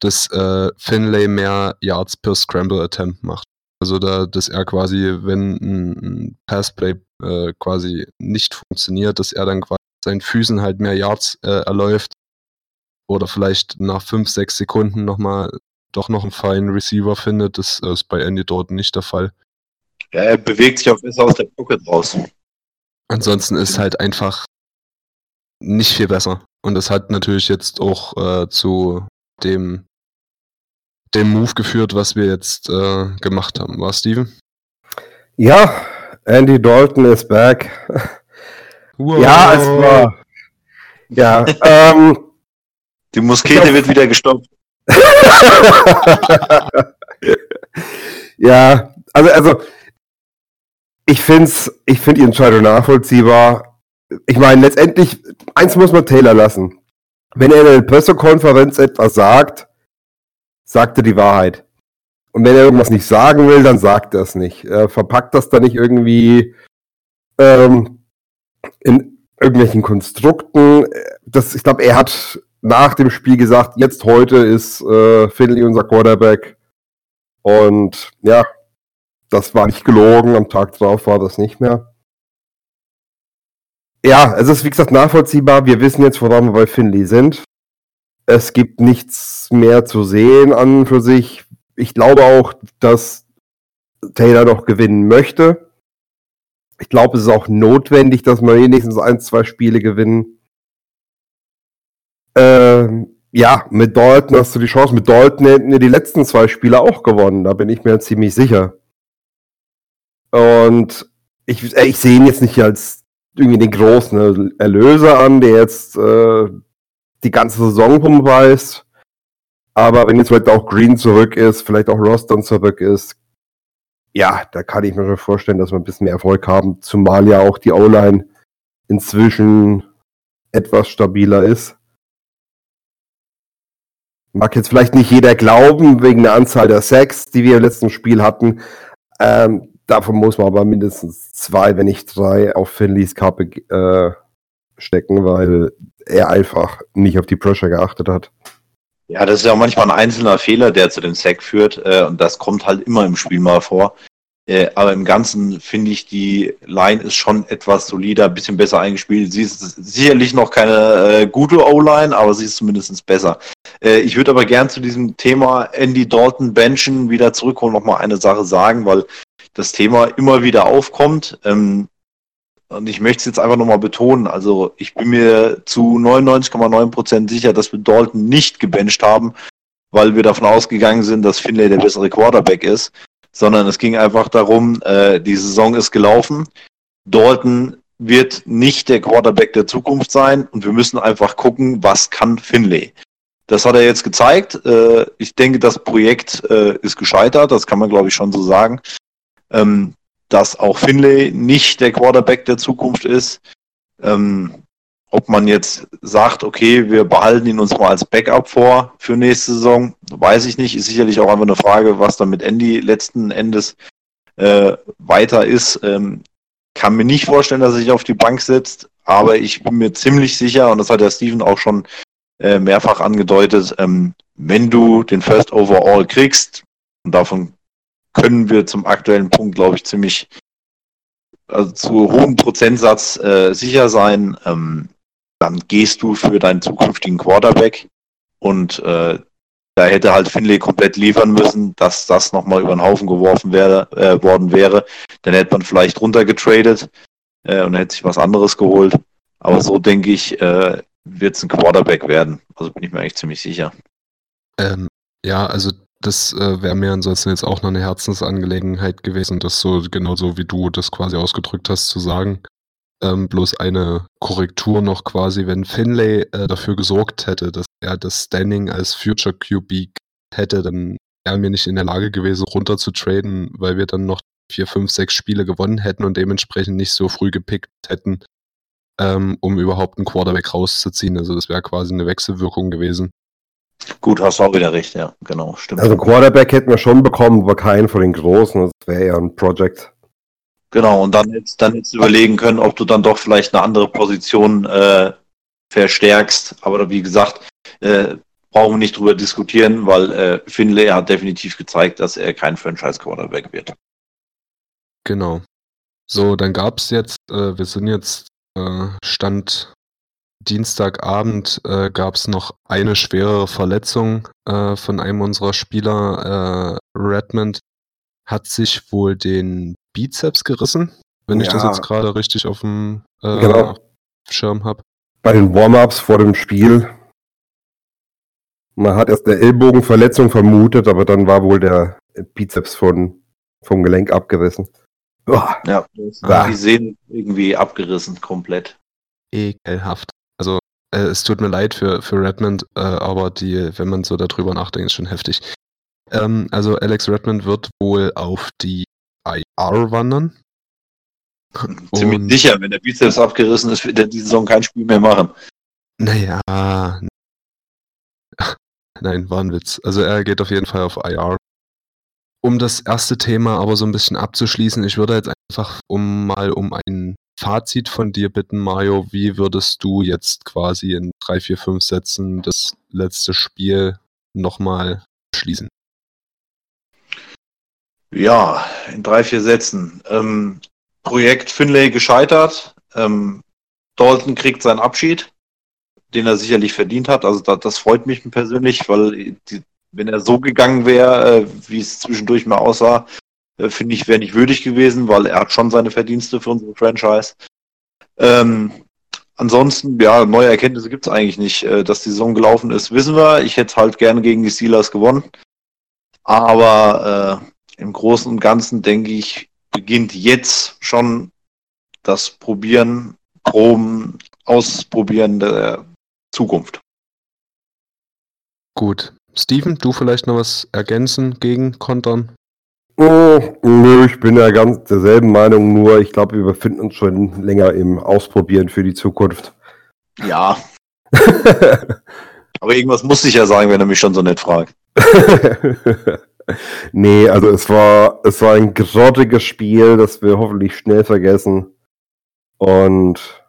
dass äh, Finlay mehr Yards per Scramble Attempt macht. Also da, dass er quasi, wenn ein, Passplay äh, quasi nicht funktioniert, dass er dann quasi seinen Füßen halt mehr Yards äh, erläuft oder vielleicht nach fünf, sechs Sekunden nochmal doch noch einen feinen Receiver findet. Das ist bei Andy Dalton nicht der Fall. Ja, er bewegt sich auch besser aus der Pocket raus. Ansonsten ist halt einfach nicht viel besser. Und das hat natürlich jetzt auch äh, zu dem, dem Move geführt, was wir jetzt äh, gemacht haben. War Steven? Ja, Andy Dalton ist back. Ja, es war. Ja, [LAUGHS] ähm. Die Muskete wird wieder gestoppt. [LAUGHS] ja, also, also ich find's, ich finde die Entscheidung nachvollziehbar. Ich meine, letztendlich, eins muss man Taylor lassen. Wenn er in der Pressekonferenz etwas sagt, sagt er die Wahrheit. Und wenn er irgendwas nicht sagen will, dann sagt er es nicht. Er verpackt das dann nicht irgendwie ähm, in irgendwelchen Konstrukten. Das, ich glaube, er hat nach dem Spiel gesagt, jetzt heute ist äh, Finley unser Quarterback. Und ja, das war nicht gelogen. Am Tag drauf war das nicht mehr. Ja, es ist wie gesagt nachvollziehbar. Wir wissen jetzt, woran wir bei Finley sind. Es gibt nichts mehr zu sehen an für sich. Ich glaube auch, dass Taylor noch gewinnen möchte. Ich glaube, es ist auch notwendig, dass wir wenigstens ein, zwei Spiele gewinnen. Ähm, ja, mit Dalton hast du die Chance. Mit Dalton hätten wir die letzten zwei Spiele auch gewonnen. Da bin ich mir ziemlich sicher. Und ich, äh, ich sehe ihn jetzt nicht als irgendwie den großen Erlöser an, der jetzt äh, die ganze Saison rumreißt. Aber wenn jetzt vielleicht auch Green zurück ist, vielleicht auch Ross dann zurück ist, ja, da kann ich mir schon vorstellen, dass wir ein bisschen mehr Erfolg haben, zumal ja auch die O-Line inzwischen etwas stabiler ist. Mag jetzt vielleicht nicht jeder glauben, wegen der Anzahl der Sacks, die wir im letzten Spiel hatten. Ähm, davon muss man aber mindestens zwei, wenn nicht drei, auf Finleys Kappe äh, stecken, weil er einfach nicht auf die Pressure geachtet hat. Ja, das ist ja manchmal ein einzelner Fehler, der zu dem Sack führt. Äh, und das kommt halt immer im Spiel mal vor. Äh, aber im Ganzen finde ich, die Line ist schon etwas solider, ein bisschen besser eingespielt. Sie ist sicherlich noch keine äh, gute O-Line, aber sie ist zumindest besser. Äh, ich würde aber gern zu diesem Thema Andy Dalton Benchen wieder zurückholen, noch mal eine Sache sagen, weil das Thema immer wieder aufkommt. Ähm, und ich möchte es jetzt einfach nochmal betonen. Also ich bin mir zu 99,9 Prozent sicher, dass wir Dalton nicht gebencht haben, weil wir davon ausgegangen sind, dass Finlay der bessere Quarterback ist, sondern es ging einfach darum, äh, die Saison ist gelaufen. Dalton wird nicht der Quarterback der Zukunft sein und wir müssen einfach gucken, was kann Finlay. Das hat er jetzt gezeigt. Äh, ich denke, das Projekt äh, ist gescheitert, das kann man glaube ich schon so sagen. Ähm, dass auch Finlay nicht der Quarterback der Zukunft ist. Ähm, ob man jetzt sagt, okay, wir behalten ihn uns mal als Backup vor für nächste Saison, weiß ich nicht. Ist sicherlich auch einfach eine Frage, was dann mit Andy letzten Endes äh, weiter ist. Ähm, kann mir nicht vorstellen, dass er sich auf die Bank setzt, aber ich bin mir ziemlich sicher, und das hat der Steven auch schon äh, mehrfach angedeutet, ähm, wenn du den First Overall kriegst, und davon können wir zum aktuellen Punkt, glaube ich, ziemlich also zu hohem Prozentsatz äh, sicher sein, ähm, dann gehst du für deinen zukünftigen Quarterback und äh, da hätte halt Finlay komplett liefern müssen, dass das nochmal über den Haufen geworfen wäre, äh, worden wäre. Dann hätte man vielleicht runtergetradet äh, und hätte sich was anderes geholt. Aber so denke ich, äh, wird es ein Quarterback werden. Also bin ich mir eigentlich ziemlich sicher. Ähm, ja, also das äh, wäre mir ansonsten jetzt auch noch eine Herzensangelegenheit gewesen, das so genauso wie du das quasi ausgedrückt hast zu sagen. Ähm, bloß eine Korrektur noch quasi, wenn Finlay äh, dafür gesorgt hätte, dass er das Standing als Future QB hätte, dann wären wir nicht in der Lage gewesen, runter zu traden, weil wir dann noch vier, fünf, sechs Spiele gewonnen hätten und dementsprechend nicht so früh gepickt hätten, ähm, um überhaupt einen Quarterback rauszuziehen. Also das wäre quasi eine Wechselwirkung gewesen. Gut, hast du auch wieder recht, ja, genau, stimmt. Also Quarterback hätten wir schon bekommen, aber keinen von den Großen. Das wäre ja ein Project. Genau, und dann jetzt, dann jetzt überlegen können, ob du dann doch vielleicht eine andere Position äh, verstärkst. Aber wie gesagt, äh, brauchen wir nicht drüber diskutieren, weil äh, Finlay hat definitiv gezeigt, dass er kein Franchise-Quarterback wird. Genau. So, dann gab es jetzt, äh, wir sind jetzt äh, Stand Dienstagabend äh, gab es noch eine schwere Verletzung äh, von einem unserer Spieler. Äh, Redmond hat sich wohl den Bizeps gerissen, wenn ich das Ja. jetzt gerade richtig auf dem äh, Genau. Schirm habe. Bei den Warm-Ups vor dem Spiel. Man hat erst eine Ellbogenverletzung vermutet, aber dann war wohl der Bizeps von, vom Gelenk abgerissen. Uah. Ja, die sehen irgendwie abgerissen komplett. Ekelhaft. Also, äh, es tut mir leid für, für Redmond, äh, aber die, wenn man so darüber nachdenkt, ist schon heftig. Ähm, also, Alex Redmond wird wohl auf die IR wandern. [LAUGHS] Ziemlich Und- sicher, wenn der Bizeps abgerissen ist, wird er die Saison kein Spiel mehr machen. Naja. [LAUGHS] Nein, war ein Witz. Also er geht auf jeden Fall auf IR. Um das erste Thema aber so ein bisschen abzuschließen, ich würde jetzt einfach um mal um ein Fazit von dir bitten, Mario. Wie würdest du jetzt quasi in drei, vier, fünf Sätzen das letzte Spiel nochmal schließen? Ja, in drei, vier Sätzen. Ähm, Projekt Finlay gescheitert. Ähm, Dalton kriegt seinen Abschied, den er sicherlich verdient hat. Also da, das freut mich persönlich, weil die, wenn er so gegangen wäre, äh, wie es zwischendurch mal aussah, äh, finde ich, wäre nicht würdig gewesen, weil er hat schon seine Verdienste für unsere Franchise. Ähm, ansonsten, ja, neue Erkenntnisse gibt es eigentlich nicht. Äh, dass die Saison gelaufen ist, wissen wir. Ich hätte halt gerne gegen die Steelers gewonnen. Aber äh, im Großen und Ganzen, denke ich, beginnt jetzt schon das Probieren, Proben, Ausprobieren der Zukunft. Gut. Steven, du vielleicht noch was ergänzen gegen Kontern? Oh, nö, ich bin ja ganz derselben Meinung, nur ich glaube, wir befinden uns schon länger im Ausprobieren für die Zukunft. Ja, [LAUGHS] aber irgendwas muss ich ja sagen, wenn er mich schon so nett fragt. [LAUGHS] nee, also es war, es war ein grottiges Spiel, das wir hoffentlich schnell vergessen. Und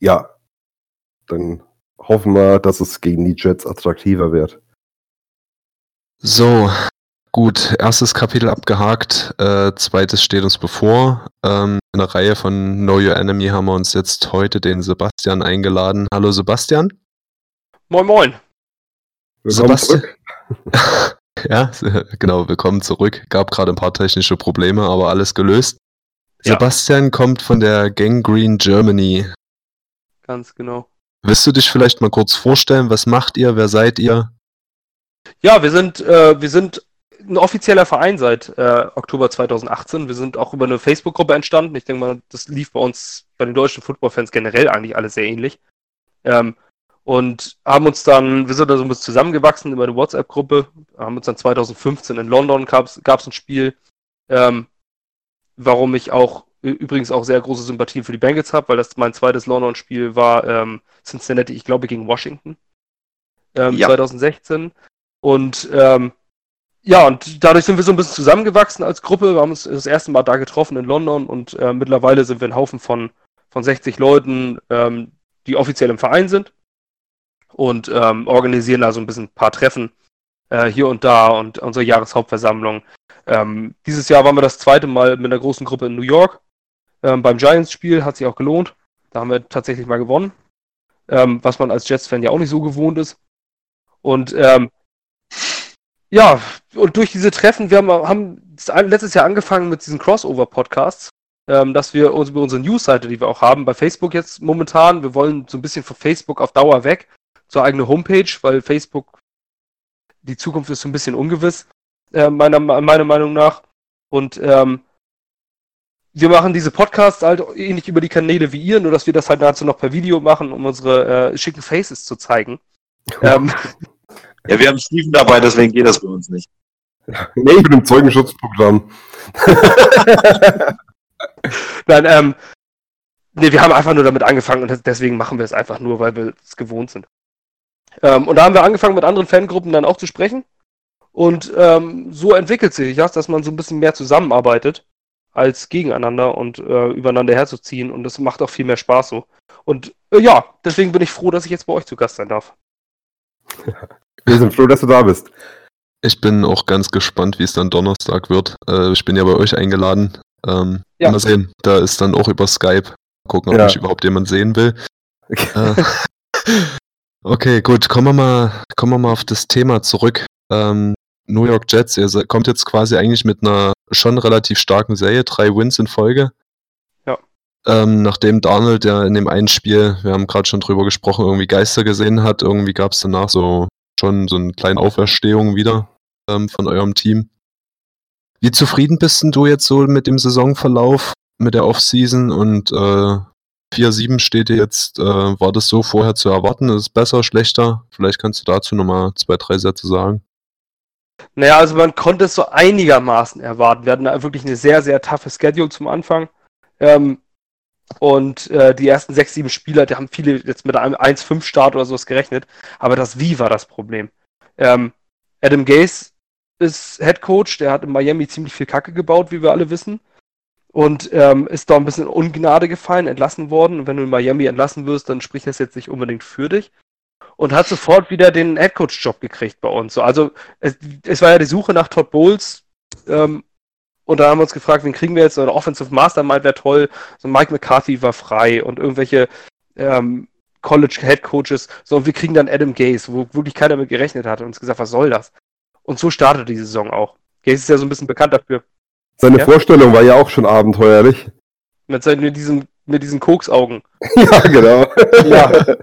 ja, dann hoffen wir, dass es gegen die Jets attraktiver wird. So, gut, erstes Kapitel abgehakt, äh, zweites steht uns bevor. Ähm, in der Reihe von Know Your Enemy haben wir uns jetzt heute den Sebastian eingeladen. Hallo Sebastian. Moin Moin. Willkommen Sebastian. [LAUGHS] Ja, genau, willkommen zurück. Gab gerade ein paar technische Probleme, aber alles gelöst. Ja. Sebastian kommt von der Gang Green Germany. Ganz genau. Willst du dich vielleicht mal kurz vorstellen? Was macht ihr? Wer seid ihr? Ja, wir sind, äh, wir sind ein offizieller Verein seit äh, Oktober 2018. Wir sind auch über eine Facebook-Gruppe entstanden. Ich denke mal, das lief bei uns, bei den deutschen Football-Fans generell eigentlich alles sehr ähnlich. Ähm, und haben uns dann, wir sind da so ein bisschen zusammengewachsen über eine WhatsApp-Gruppe, haben uns dann 2015 in London gab es ein Spiel, ähm, warum ich auch übrigens auch sehr große Sympathien für die Bengals habe, weil das mein zweites London-Spiel war ähm, Cincinnati, ich glaube gegen Washington ähm, Ja. 2016. Und ähm, ja, und dadurch sind wir so ein bisschen zusammengewachsen als Gruppe. Wir haben uns das erste Mal da getroffen in London und äh, mittlerweile sind wir ein Haufen von, von 60 Leuten, ähm, die offiziell im Verein sind und ähm, organisieren also ein bisschen ein paar Treffen äh, hier und da und unsere Jahreshauptversammlung. Ähm, dieses Jahr waren wir das zweite Mal mit einer großen Gruppe in New York. Ähm, beim Giants-Spiel hat sich auch gelohnt. Da haben wir tatsächlich mal gewonnen, ähm, was man als Jets-Fan ja auch nicht so gewohnt ist. Und ähm, ja, und durch diese Treffen, wir haben, haben letztes Jahr angefangen mit diesen Crossover-Podcasts, ähm, dass wir uns über unsere Newsseite, die wir auch haben, bei Facebook jetzt momentan, wir wollen so ein bisschen von Facebook auf Dauer weg zur eigenen Homepage, weil Facebook, die Zukunft ist so ein bisschen ungewiss, äh, meiner, meiner Meinung nach. Und ähm, wir machen diese Podcasts halt ähnlich über die Kanäle wie ihr, nur dass wir das halt dazu noch per Video machen, um unsere äh, schicken Faces zu zeigen. ähm, [LAUGHS] Ja, wir haben Steven dabei, deswegen geht das bei uns nicht. [LAUGHS] Nee, ich bin im Zeugenschutzprogramm. [LAUGHS] Nein, ähm, nee, wir haben einfach nur damit angefangen und deswegen machen wir es einfach nur, weil wir es gewohnt sind. Ähm, und da haben wir angefangen mit anderen Fangruppen dann auch zu sprechen. Und ähm, so entwickelt sich das, dass man so ein bisschen mehr zusammenarbeitet als gegeneinander und äh, übereinander herzuziehen. Und das macht auch viel mehr Spaß so. Und äh, ja, deswegen bin ich froh, dass ich jetzt bei euch zu Gast sein darf. [LAUGHS] Wir sind froh, dass du da bist. Ich bin auch ganz gespannt, wie es dann Donnerstag wird. Äh, ich bin ja bei euch eingeladen. Ähm, Ja. Mal sehen. Da ist dann auch über Skype. Gucken, ob Ja. mich überhaupt jemand sehen will. Äh, [LAUGHS] okay, gut. Kommen wir mal, kommen wir mal auf das Thema zurück. Ähm, New York Jets, ihr kommt jetzt quasi eigentlich mit einer schon relativ starken Serie, drei Wins in Folge. Ja. Ähm, nachdem Darnold ja in dem einen Spiel, wir haben gerade schon drüber gesprochen, irgendwie Geister gesehen hat, irgendwie gab es danach so schon so eine kleine Auferstehung wieder ähm, von eurem Team. Wie zufrieden bist du jetzt so mit dem Saisonverlauf, mit der Offseason und äh, 4-7 steht jetzt, äh, war das so vorher zu erwarten? Ist es besser, schlechter? Vielleicht kannst du dazu nochmal zwei, drei Sätze sagen. Naja, also man konnte es so einigermaßen erwarten. Wir hatten da wirklich eine sehr, sehr taffe Schedule zum Anfang. Ähm, und äh, die ersten sechs, sieben Spieler, die haben viele jetzt mit einem 1-5-Start oder sowas gerechnet. Aber das Wie war das Problem. Ähm, Adam Gase ist Head Coach, der hat in Miami ziemlich viel Kacke gebaut, wie wir alle wissen. Und ähm, ist da ein bisschen in Ungnade gefallen, entlassen worden. Und wenn du in Miami entlassen wirst, dann spricht das jetzt nicht unbedingt für dich. Und hat sofort wieder den Headcoach-Job gekriegt bei uns. So, also es, es war ja die Suche nach Todd Bowles. Ähm, und da haben wir uns gefragt, wen kriegen wir jetzt? Oder Offensive Mastermind wäre toll. So Mike McCarthy war frei und irgendwelche ähm, College Head Coaches. So, und wir kriegen dann Adam Gase, wo wirklich keiner mit gerechnet hat und uns gesagt, was soll das? Und so startet die Saison auch. Gase ist ja so ein bisschen bekannt dafür. Seine Ja. Vorstellung war ja auch schon abenteuerlich. Mit, seinen, mit diesen, mit diesen Koksaugen. [LAUGHS] ja, genau. Ja. [LAUGHS]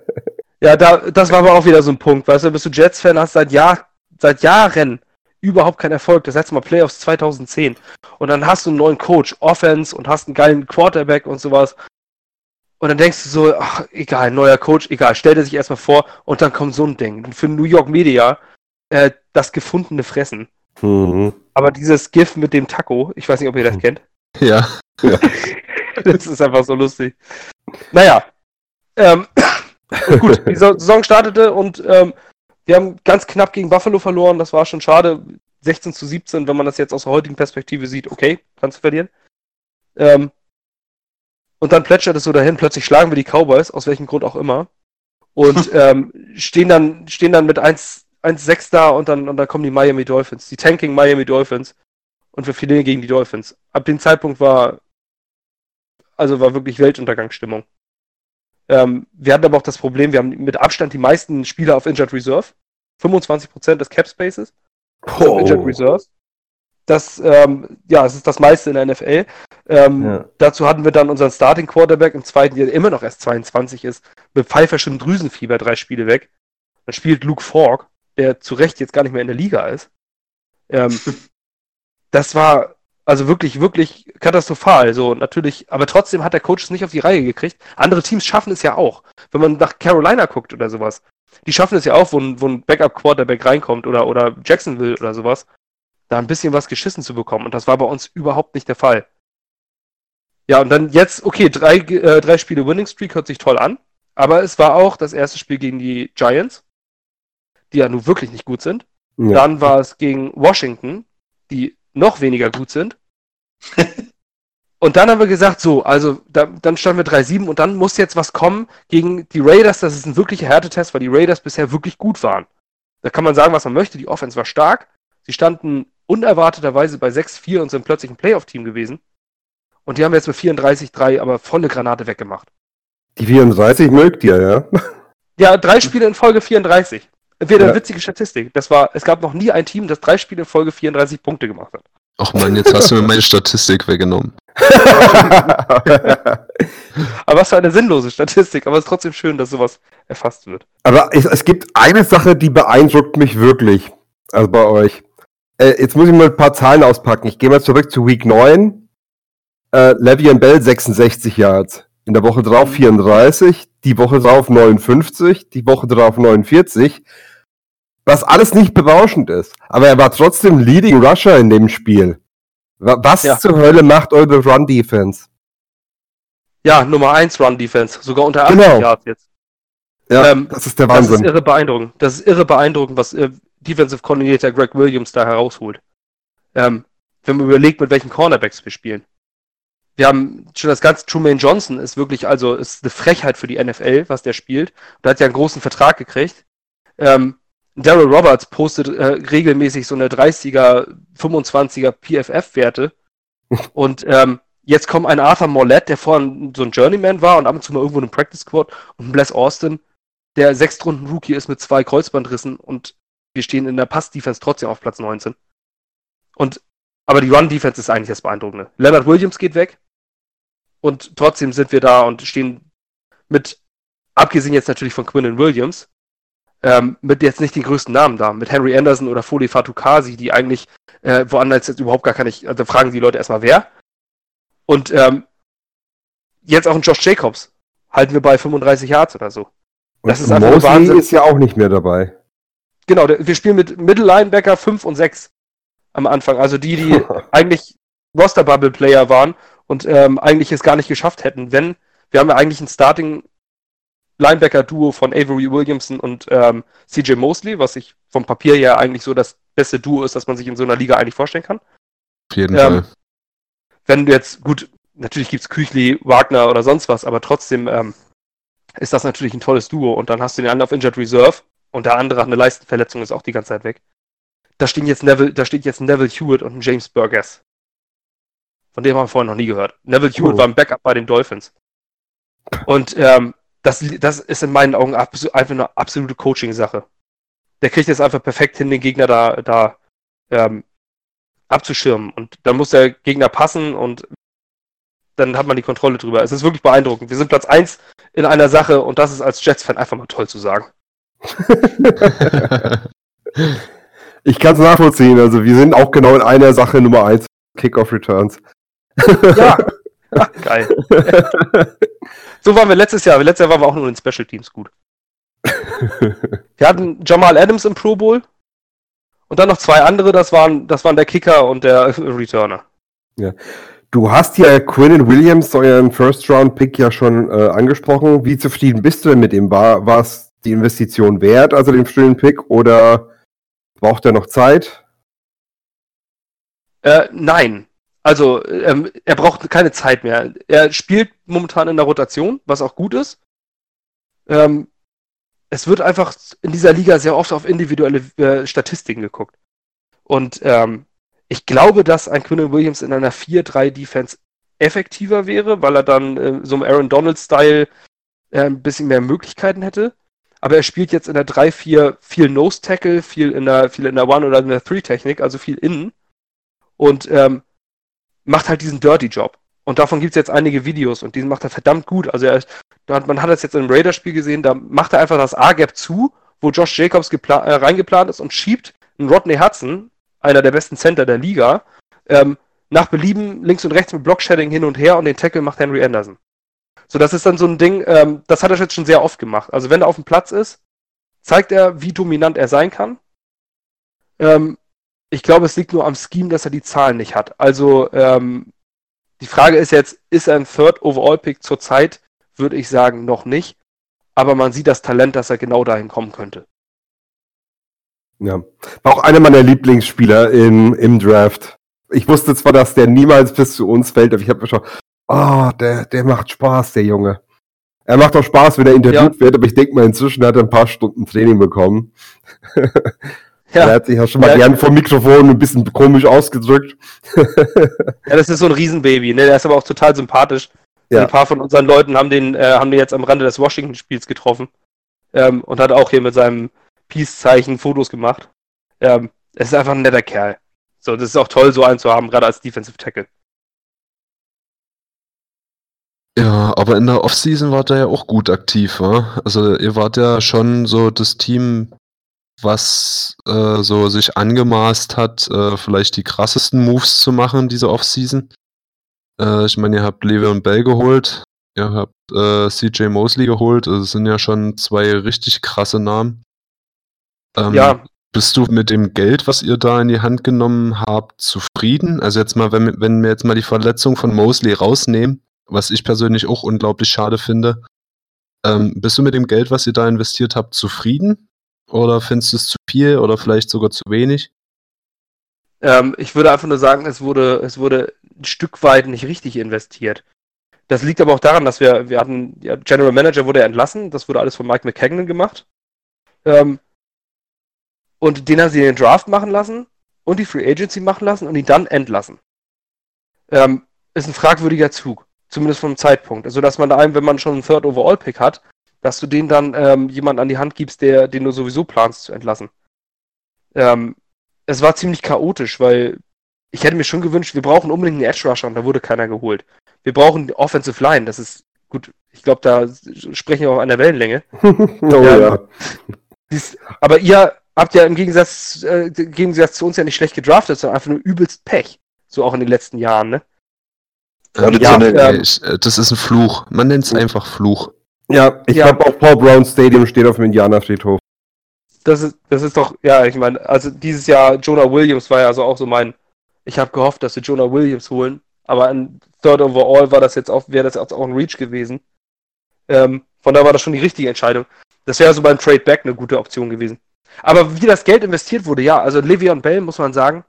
Ja, da, das war aber auch wieder so ein Punkt. Weißt du, bist du Jets-Fan, hast seit, Jahr, seit Jahren überhaupt keinen Erfolg. Das letzte Mal Playoffs 2010. Und dann hast du einen neuen Coach, Offense und hast einen geilen Quarterback und sowas. Und dann denkst du so, ach, egal, neuer Coach, egal, stell dir sich erstmal vor und dann kommt so ein Ding. Und für New York Media, äh, das gefundene Fressen. Mhm. Aber dieses GIF mit dem Taco, ich weiß nicht, ob ihr das kennt. Ja, [LAUGHS] das ist einfach so lustig. Naja. Ähm, [LAUGHS] gut, die Sa- Saison startete und ähm, wir haben ganz knapp gegen Buffalo verloren. Das war schon schade. 16 zu 17, wenn man das jetzt aus der heutigen Perspektive sieht, okay, kannst du verlieren. Ähm, und dann plätschert es so dahin, plötzlich schlagen wir die Cowboys, aus welchem Grund auch immer. Und [LAUGHS] ähm, stehen dann, stehen dann mit 1 1-6 da und dann, und dann kommen die Miami Dolphins, die Tanking Miami Dolphins. Und wir verlieren gegen die Dolphins. Ab dem Zeitpunkt war, also war wirklich Weltuntergangsstimmung. Ähm, wir hatten aber auch das Problem, wir haben mit Abstand die meisten Spieler auf Injured Reserve. 25% des Cap Spaces. Oh. Injured Reserve. Das, ähm, ja, es ist das meiste in der NFL. Ähm, Ja. Dazu hatten wir dann unseren Starting Quarterback im zweiten, der immer noch erst 22 ist, mit pfeiferschem Drüsenfieber drei Spiele weg. Dann spielt Luke Falk, der zu Recht jetzt gar nicht mehr in der Liga ist. Ähm, [LAUGHS] das war also wirklich, wirklich katastrophal. So, natürlich, aber trotzdem hat der Coach es nicht auf die Reihe gekriegt. Andere Teams schaffen es ja auch. Wenn man nach Carolina guckt oder sowas. Die schaffen es ja auch, wo ein, wo ein Backup-Quarterback reinkommt oder, oder Jacksonville oder sowas, da ein bisschen was geschissen zu bekommen. Und das war bei uns überhaupt nicht der Fall. Ja, und dann jetzt, okay, drei, äh, drei Spiele Winning Streak hört sich toll an. Aber es war auch das erste Spiel gegen die Giants, die ja nun wirklich nicht gut sind. Ja. Dann war es gegen Washington, die noch weniger gut sind. [LAUGHS] und dann haben wir gesagt, so, also da, dann standen wir 3-7 und dann muss jetzt was kommen gegen die Raiders. Das ist ein wirklicher Härtetest, weil die Raiders bisher wirklich gut waren. Da kann man sagen, was man möchte. Die Offense war stark. Sie standen unerwarteterweise bei 6-4 und sind plötzlich ein Playoff-Team gewesen. Und die haben jetzt mit 34-3 aber volle Granate weggemacht. Die 34 mögt ihr, ja? Ja, drei Spiele in Folge 34. Wieder Ja. witzige Statistik. Das war, es gab noch nie ein Team, das drei Spiele in Folge 34 Punkte gemacht hat. Ach man, jetzt hast du mir meine Statistik weggenommen. [LAUGHS] Aber was für eine sinnlose Statistik. Aber es ist trotzdem schön, dass sowas erfasst wird. Aber es, es gibt eine Sache, die beeindruckt mich wirklich. Also bei euch. Äh, jetzt muss ich mal ein paar Zahlen auspacken. Ich gehe mal zurück zu Week 9. Äh, Le'Veon Bell 66 Yards. In der Woche drauf 34. Die Woche drauf 59. Die Woche drauf 49. Was alles nicht berauschend ist. Aber er war trotzdem Leading Rusher in dem Spiel. Wa- Was Ja. zur Hölle macht eure Run Defense? Ja, Nummer 1 Run Defense. Sogar unter 80 Genau. Yards jetzt. Ja, Ähm, das ist der Das ist Wahnsinn. irre beeindruckend. Das ist irre beeindruckend, was äh, Defensive Coordinator Greg Williams da herausholt. Ähm, wenn man überlegt, mit welchen Cornerbacks wir spielen. Wir haben schon das ganze Trumaine Johnson ist wirklich, also ist eine Frechheit für die NFL, was der spielt. Der hat ja einen großen Vertrag gekriegt. Ähm, Daryl Roberts postet äh, regelmäßig so eine 30er, 25er PFF-Werte. und ähm, jetzt kommt ein Arthur Mollett, der vorher so ein Journeyman war und ab und zu mal irgendwo in einem Practice Squad und ein Bless Austin, der Sechstrunden-Rookie ist mit zwei Kreuzbandrissen und wir stehen in der Pass-Defense trotzdem auf Platz 19. Und, aber die Run-Defense ist eigentlich das Beeindruckende. Leonard Williams geht weg und trotzdem sind wir da und stehen mit, abgesehen jetzt natürlich von Quinnen Williams, ähm, mit jetzt nicht den größten Namen da, mit Henry Anderson oder Foley Fatukasi, die eigentlich äh, woanders jetzt überhaupt gar keine, also fragen die Leute erstmal wer. Und ähm, jetzt auch ein Josh Jacobs, halten wir bei 35 Yards oder so. das Und ist einfach Mosley Wahnsinn. ist ja auch nicht mehr dabei. Genau, wir spielen mit Middle Linebacker 5 und 6 am Anfang. Also die, die [LAUGHS] eigentlich Roster Bubble Player waren und ähm, eigentlich es gar nicht geschafft hätten, wenn wir haben ja eigentlich ein Starting Linebacker Duo von Avery Williamson und ähm, CJ Mosley, was ich vom Papier her eigentlich so das beste Duo ist, das man sich in so einer Liga eigentlich vorstellen kann. Auf jeden Ähm, Fall. Wenn du jetzt, gut, natürlich gibt's Küchli, Wagner oder sonst was, aber trotzdem ähm, ist das natürlich ein tolles Duo und dann hast du den anderen auf Injured Reserve und der andere hat eine Leistenverletzung, ist auch die ganze Zeit weg. Da stehen jetzt Neville, da steht jetzt Neville Hewitt und ein James Burgess. Von dem haben wir vorhin noch nie gehört. Neville Hewitt Oh. war ein Backup bei den Dolphins. Und ähm, das, das ist in meinen Augen einfach eine absolute Coaching-Sache. Der kriegt jetzt einfach perfekt hin, den Gegner da, da ähm, abzuschirmen. Und dann muss der Gegner passen und dann hat man die Kontrolle drüber. Es ist wirklich beeindruckend. Wir sind Platz 1 in einer Sache und das ist als Jets-Fan einfach mal toll zu sagen. [LAUGHS] Ich kann es nachvollziehen. Also wir sind auch genau in einer Sache Nummer eins. Kickoff Returns. Ja, [LAUGHS] geil. [LAUGHS] So waren wir letztes Jahr. Letztes Jahr waren wir auch nur in Special Teams gut. [LAUGHS] Wir hatten Jamal Adams im Pro Bowl und dann noch zwei andere, das waren, das waren der Kicker und der [LAUGHS] Returner. Du hast ja Quinnen Williams, euren First-Round-Pick, ja schon äh, angesprochen. Wie zufrieden bist du denn mit ihm? War war es die Investition wert, also den frühen Pick, oder braucht er noch Zeit? Äh, nein. Also, ähm, er braucht keine Zeit mehr. Er spielt momentan in der Rotation, was auch gut ist. Ähm, es wird einfach in dieser Liga sehr oft auf individuelle äh, Statistiken geguckt. Und ähm, ich glaube, dass ein Quinn Williams in einer 4-3-Defense effektiver wäre, weil er dann äh, so im Aaron Donald-Style äh, ein bisschen mehr Möglichkeiten hätte. aber er spielt jetzt in der 3-4 viel Nose-Tackle, viel in der, viel in der One- oder in der Three-Technik, also viel innen. Und ähm, macht halt diesen Dirty-Job. Und davon gibt es jetzt einige Videos und diesen macht er verdammt gut. Also er, man hat das jetzt im Raiders-Spiel gesehen, da macht er einfach das A-Gap zu, wo Josh Jacobs äh, reingeplant ist und schiebt einen Rodney Hudson, einer der besten Center der Liga, ähm, nach Belieben links und rechts mit Blockshedding hin und her und den Tackle macht Henry Anderson. So, das ist dann so ein Ding, ähm, das hat er jetzt schon sehr oft gemacht. Also wenn er auf dem Platz ist, zeigt er, wie dominant er sein kann. Ähm, ich glaube, es liegt nur am Scheme, dass er die Zahlen nicht hat. Also ähm, die Frage ist jetzt, ist er ein Third Overall Pick zurzeit? Würde ich sagen, noch nicht. Aber man sieht das Talent, dass er genau dahin kommen könnte. Ja, war auch einer meiner Lieblingsspieler im, im Draft. Ich wusste zwar, dass der niemals bis zu uns fällt, aber ich habe mir schon, ah, oh, der, der macht Spaß, der Junge. Er macht auch Spaß, wenn er interviewt ja. wird, aber ich denke mal, inzwischen hat er ein paar Stunden Training bekommen. [LAUGHS] Ja. Er hat sich auch schon mal ja. gern vor dem Mikrofon ein bisschen komisch ausgedrückt. ja, das ist so ein Riesenbaby, ne? Der ist aber auch total sympathisch. Ja. Ein paar von unseren Leuten haben den, äh, haben den jetzt am Rande des Washington-Spiels getroffen. Ähm, und hat auch hier mit seinem Peace-Zeichen Fotos gemacht. Ähm, es ist einfach ein netter Kerl. So, das ist auch toll, so einen zu haben, gerade als Defensive Tackle. Ja, aber in der Offseason wart ihr ja auch gut aktiv, wa? Also ihr wart ja schon so das Team, was äh, so sich angemaßt hat, äh, vielleicht die krassesten Moves zu machen diese Offseason. Äh, ich meine, ihr habt Le'Veon Bell geholt, ihr habt äh, CJ Mosley geholt, also das sind ja schon zwei richtig krasse Namen. Ähm, ja. Bist du mit dem Geld, was ihr da in die Hand genommen habt, zufrieden? Also jetzt mal, wenn, wenn wir jetzt mal die Verletzung von Mosley rausnehmen, was ich persönlich auch unglaublich schade finde. Ähm, bist du mit dem Geld, was ihr da investiert habt, zufrieden? Oder findest du es zu viel oder vielleicht sogar zu wenig? Ähm, ich würde einfach nur sagen, es wurde, es wurde ein Stück weit nicht richtig investiert. Das liegt aber auch daran, dass wir, wir hatten, ja, General Manager wurde entlassen, das wurde alles von Mike McKagan gemacht. Ähm, und den haben sie den Draft machen lassen und die Free Agency machen lassen und ihn dann entlassen. Ähm, ist ein fragwürdiger Zug. Zumindest vom Zeitpunkt. Also, dass man da einem, wenn man schon einen Third Overall Pick hat, dass du den dann ähm, jemand an die Hand gibst, der, den du sowieso planst zu entlassen. Ähm, es war ziemlich chaotisch, weil ich hätte mir schon gewünscht, wir brauchen unbedingt einen Edge Rusher und da wurde keiner geholt. Wir brauchen die Offensive Line, das ist gut. Ich glaube, da sprechen wir auch an der Wellenlänge. [LAUGHS] oh ja. Dies, aber ihr habt ja im Gegensatz, äh, im Gegensatz zu uns ja nicht schlecht gedraftet, sondern einfach nur übelst Pech. So auch in den letzten Jahren, ne? Traditionell. Ja, ähm, äh, das ist ein Fluch. Man nennt es einfach Fluch. Ja, ich ja. glaube auch Paul Brown Stadium steht auf dem Indianerfriedhof. Das ist, das ist doch, ja, ich meine, also dieses Jahr Jonah Williams war ja also auch so mein, ich habe gehofft, dass sie Jonah Williams holen, aber ein Third Overall war das jetzt auch, wäre das jetzt auch ein Reach gewesen. Ähm, von da war das schon die richtige Entscheidung. Das wäre so beim Trade Back eine gute Option gewesen. Aber wie das Geld investiert wurde, ja, also Livion Bell muss man sagen,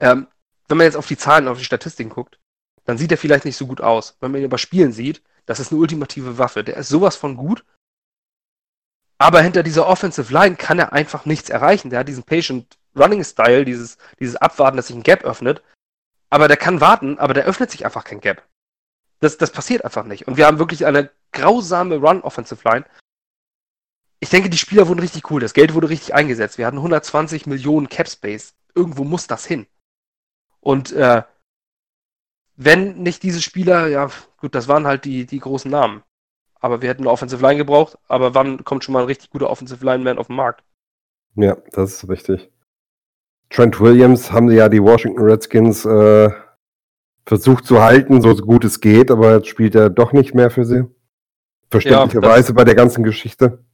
ähm, wenn man jetzt auf die Zahlen, auf die Statistiken guckt, dann sieht er vielleicht nicht so gut aus. Wenn man ihn aber spielen sieht, das ist eine ultimative Waffe. Der ist sowas von gut. Aber hinter dieser Offensive Line kann er einfach nichts erreichen. Der hat diesen Patient Running Style, dieses, dieses Abwarten, dass sich ein Gap öffnet. Aber der kann warten, aber der öffnet sich einfach kein Gap. Das, das passiert einfach nicht. Und wir haben wirklich eine grausame Run-Offensive Line. Ich denke, die Spieler wurden richtig cool. Das Geld wurde richtig eingesetzt. Wir hatten 120 Millionen Cap Space. Irgendwo muss das hin. Und äh, wenn nicht diese Spieler, ja, gut, das waren halt die, die großen Namen. Aber wir hätten eine Offensive Line gebraucht. Aber wann kommt schon mal ein richtig guter Offensive Lineman auf den Markt? Ja, das ist richtig. Trent Williams haben ja die Washington Redskins äh, versucht zu halten, so gut es geht, aber jetzt spielt er doch nicht mehr für sie. Verständlicherweise ja, bei der ganzen Geschichte.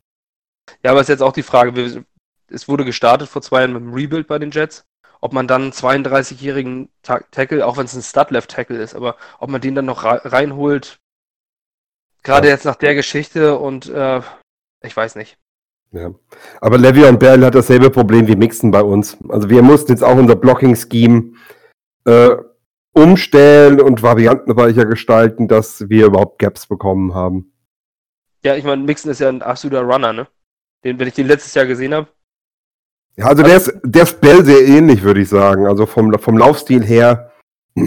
Ja, aber es ist jetzt auch die Frage, es wurde gestartet vor zwei Jahren mit dem Rebuild bei den Jets ob man dann einen 32-jährigen Tackle, auch wenn es ein Stud-Left-Tackle ist, aber ob man den dann noch reinholt, gerade ja. jetzt nach der Geschichte und äh, ich weiß nicht. Ja. Aber Le'Veon Bell hat dasselbe Problem wie Mixon bei uns. Also wir mussten jetzt auch unser Blocking-Scheme äh, umstellen und variantenreicher gestalten, dass wir überhaupt Gaps bekommen haben. Ja, ich meine, Mixon ist ja ein absoluter Runner, ne? Den, wenn ich den letztes Jahr gesehen habe, ja, also, der, ist, der ist Bell sehr ähnlich, würde ich sagen. Also vom, vom Laufstil her. [CLEARS THROAT]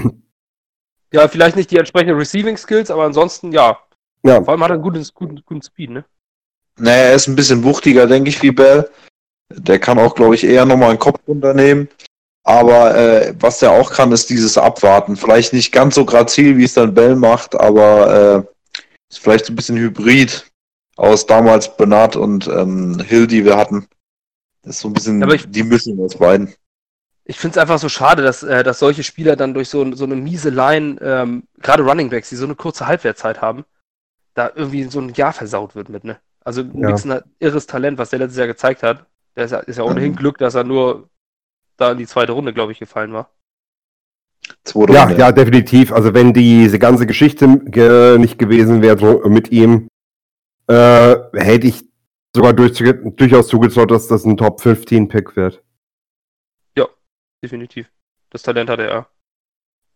Ja, vielleicht nicht die entsprechenden Receiving Skills, aber ansonsten ja. ja. Vor allem hat er einen guten, guten, guten Speed, ne? Naja, er ist ein bisschen wuchtiger, denke ich, wie Bell. Der kann auch, glaube ich, eher nochmal einen Kopf runternehmen. Aber äh, was der auch kann, ist dieses Abwarten. Vielleicht nicht ganz so grazil, wie es dann Bell macht, aber äh, ist vielleicht so ein bisschen Hybrid aus damals Bernard und ähm, Hill, die wir hatten. Das ist so ein bisschen Aber ich- die Mischung aus beiden. Ich finde es einfach so schade, dass, äh, dass solche Spieler dann durch so, so eine miese Line, ähm, gerade Running Backs, die so eine kurze Halbwertzeit haben, da irgendwie so ein Jahr versaut wird mit, ne? Also Mixon hat irres Talent, was der letztes Jahr gezeigt hat. Der ist ja, ist ja ohnehin Mhm. Glück, dass er nur da in die zweite Runde, glaube ich, gefallen war. Zweite Ja, Runde. ja, definitiv. Also wenn diese ganze Geschichte ge nicht gewesen wäre so mit ihm, äh, hätte ich sogar durch, durchaus zugetraut, dass das ein Top 15 Pick wird. Definitiv. Das Talent hat er.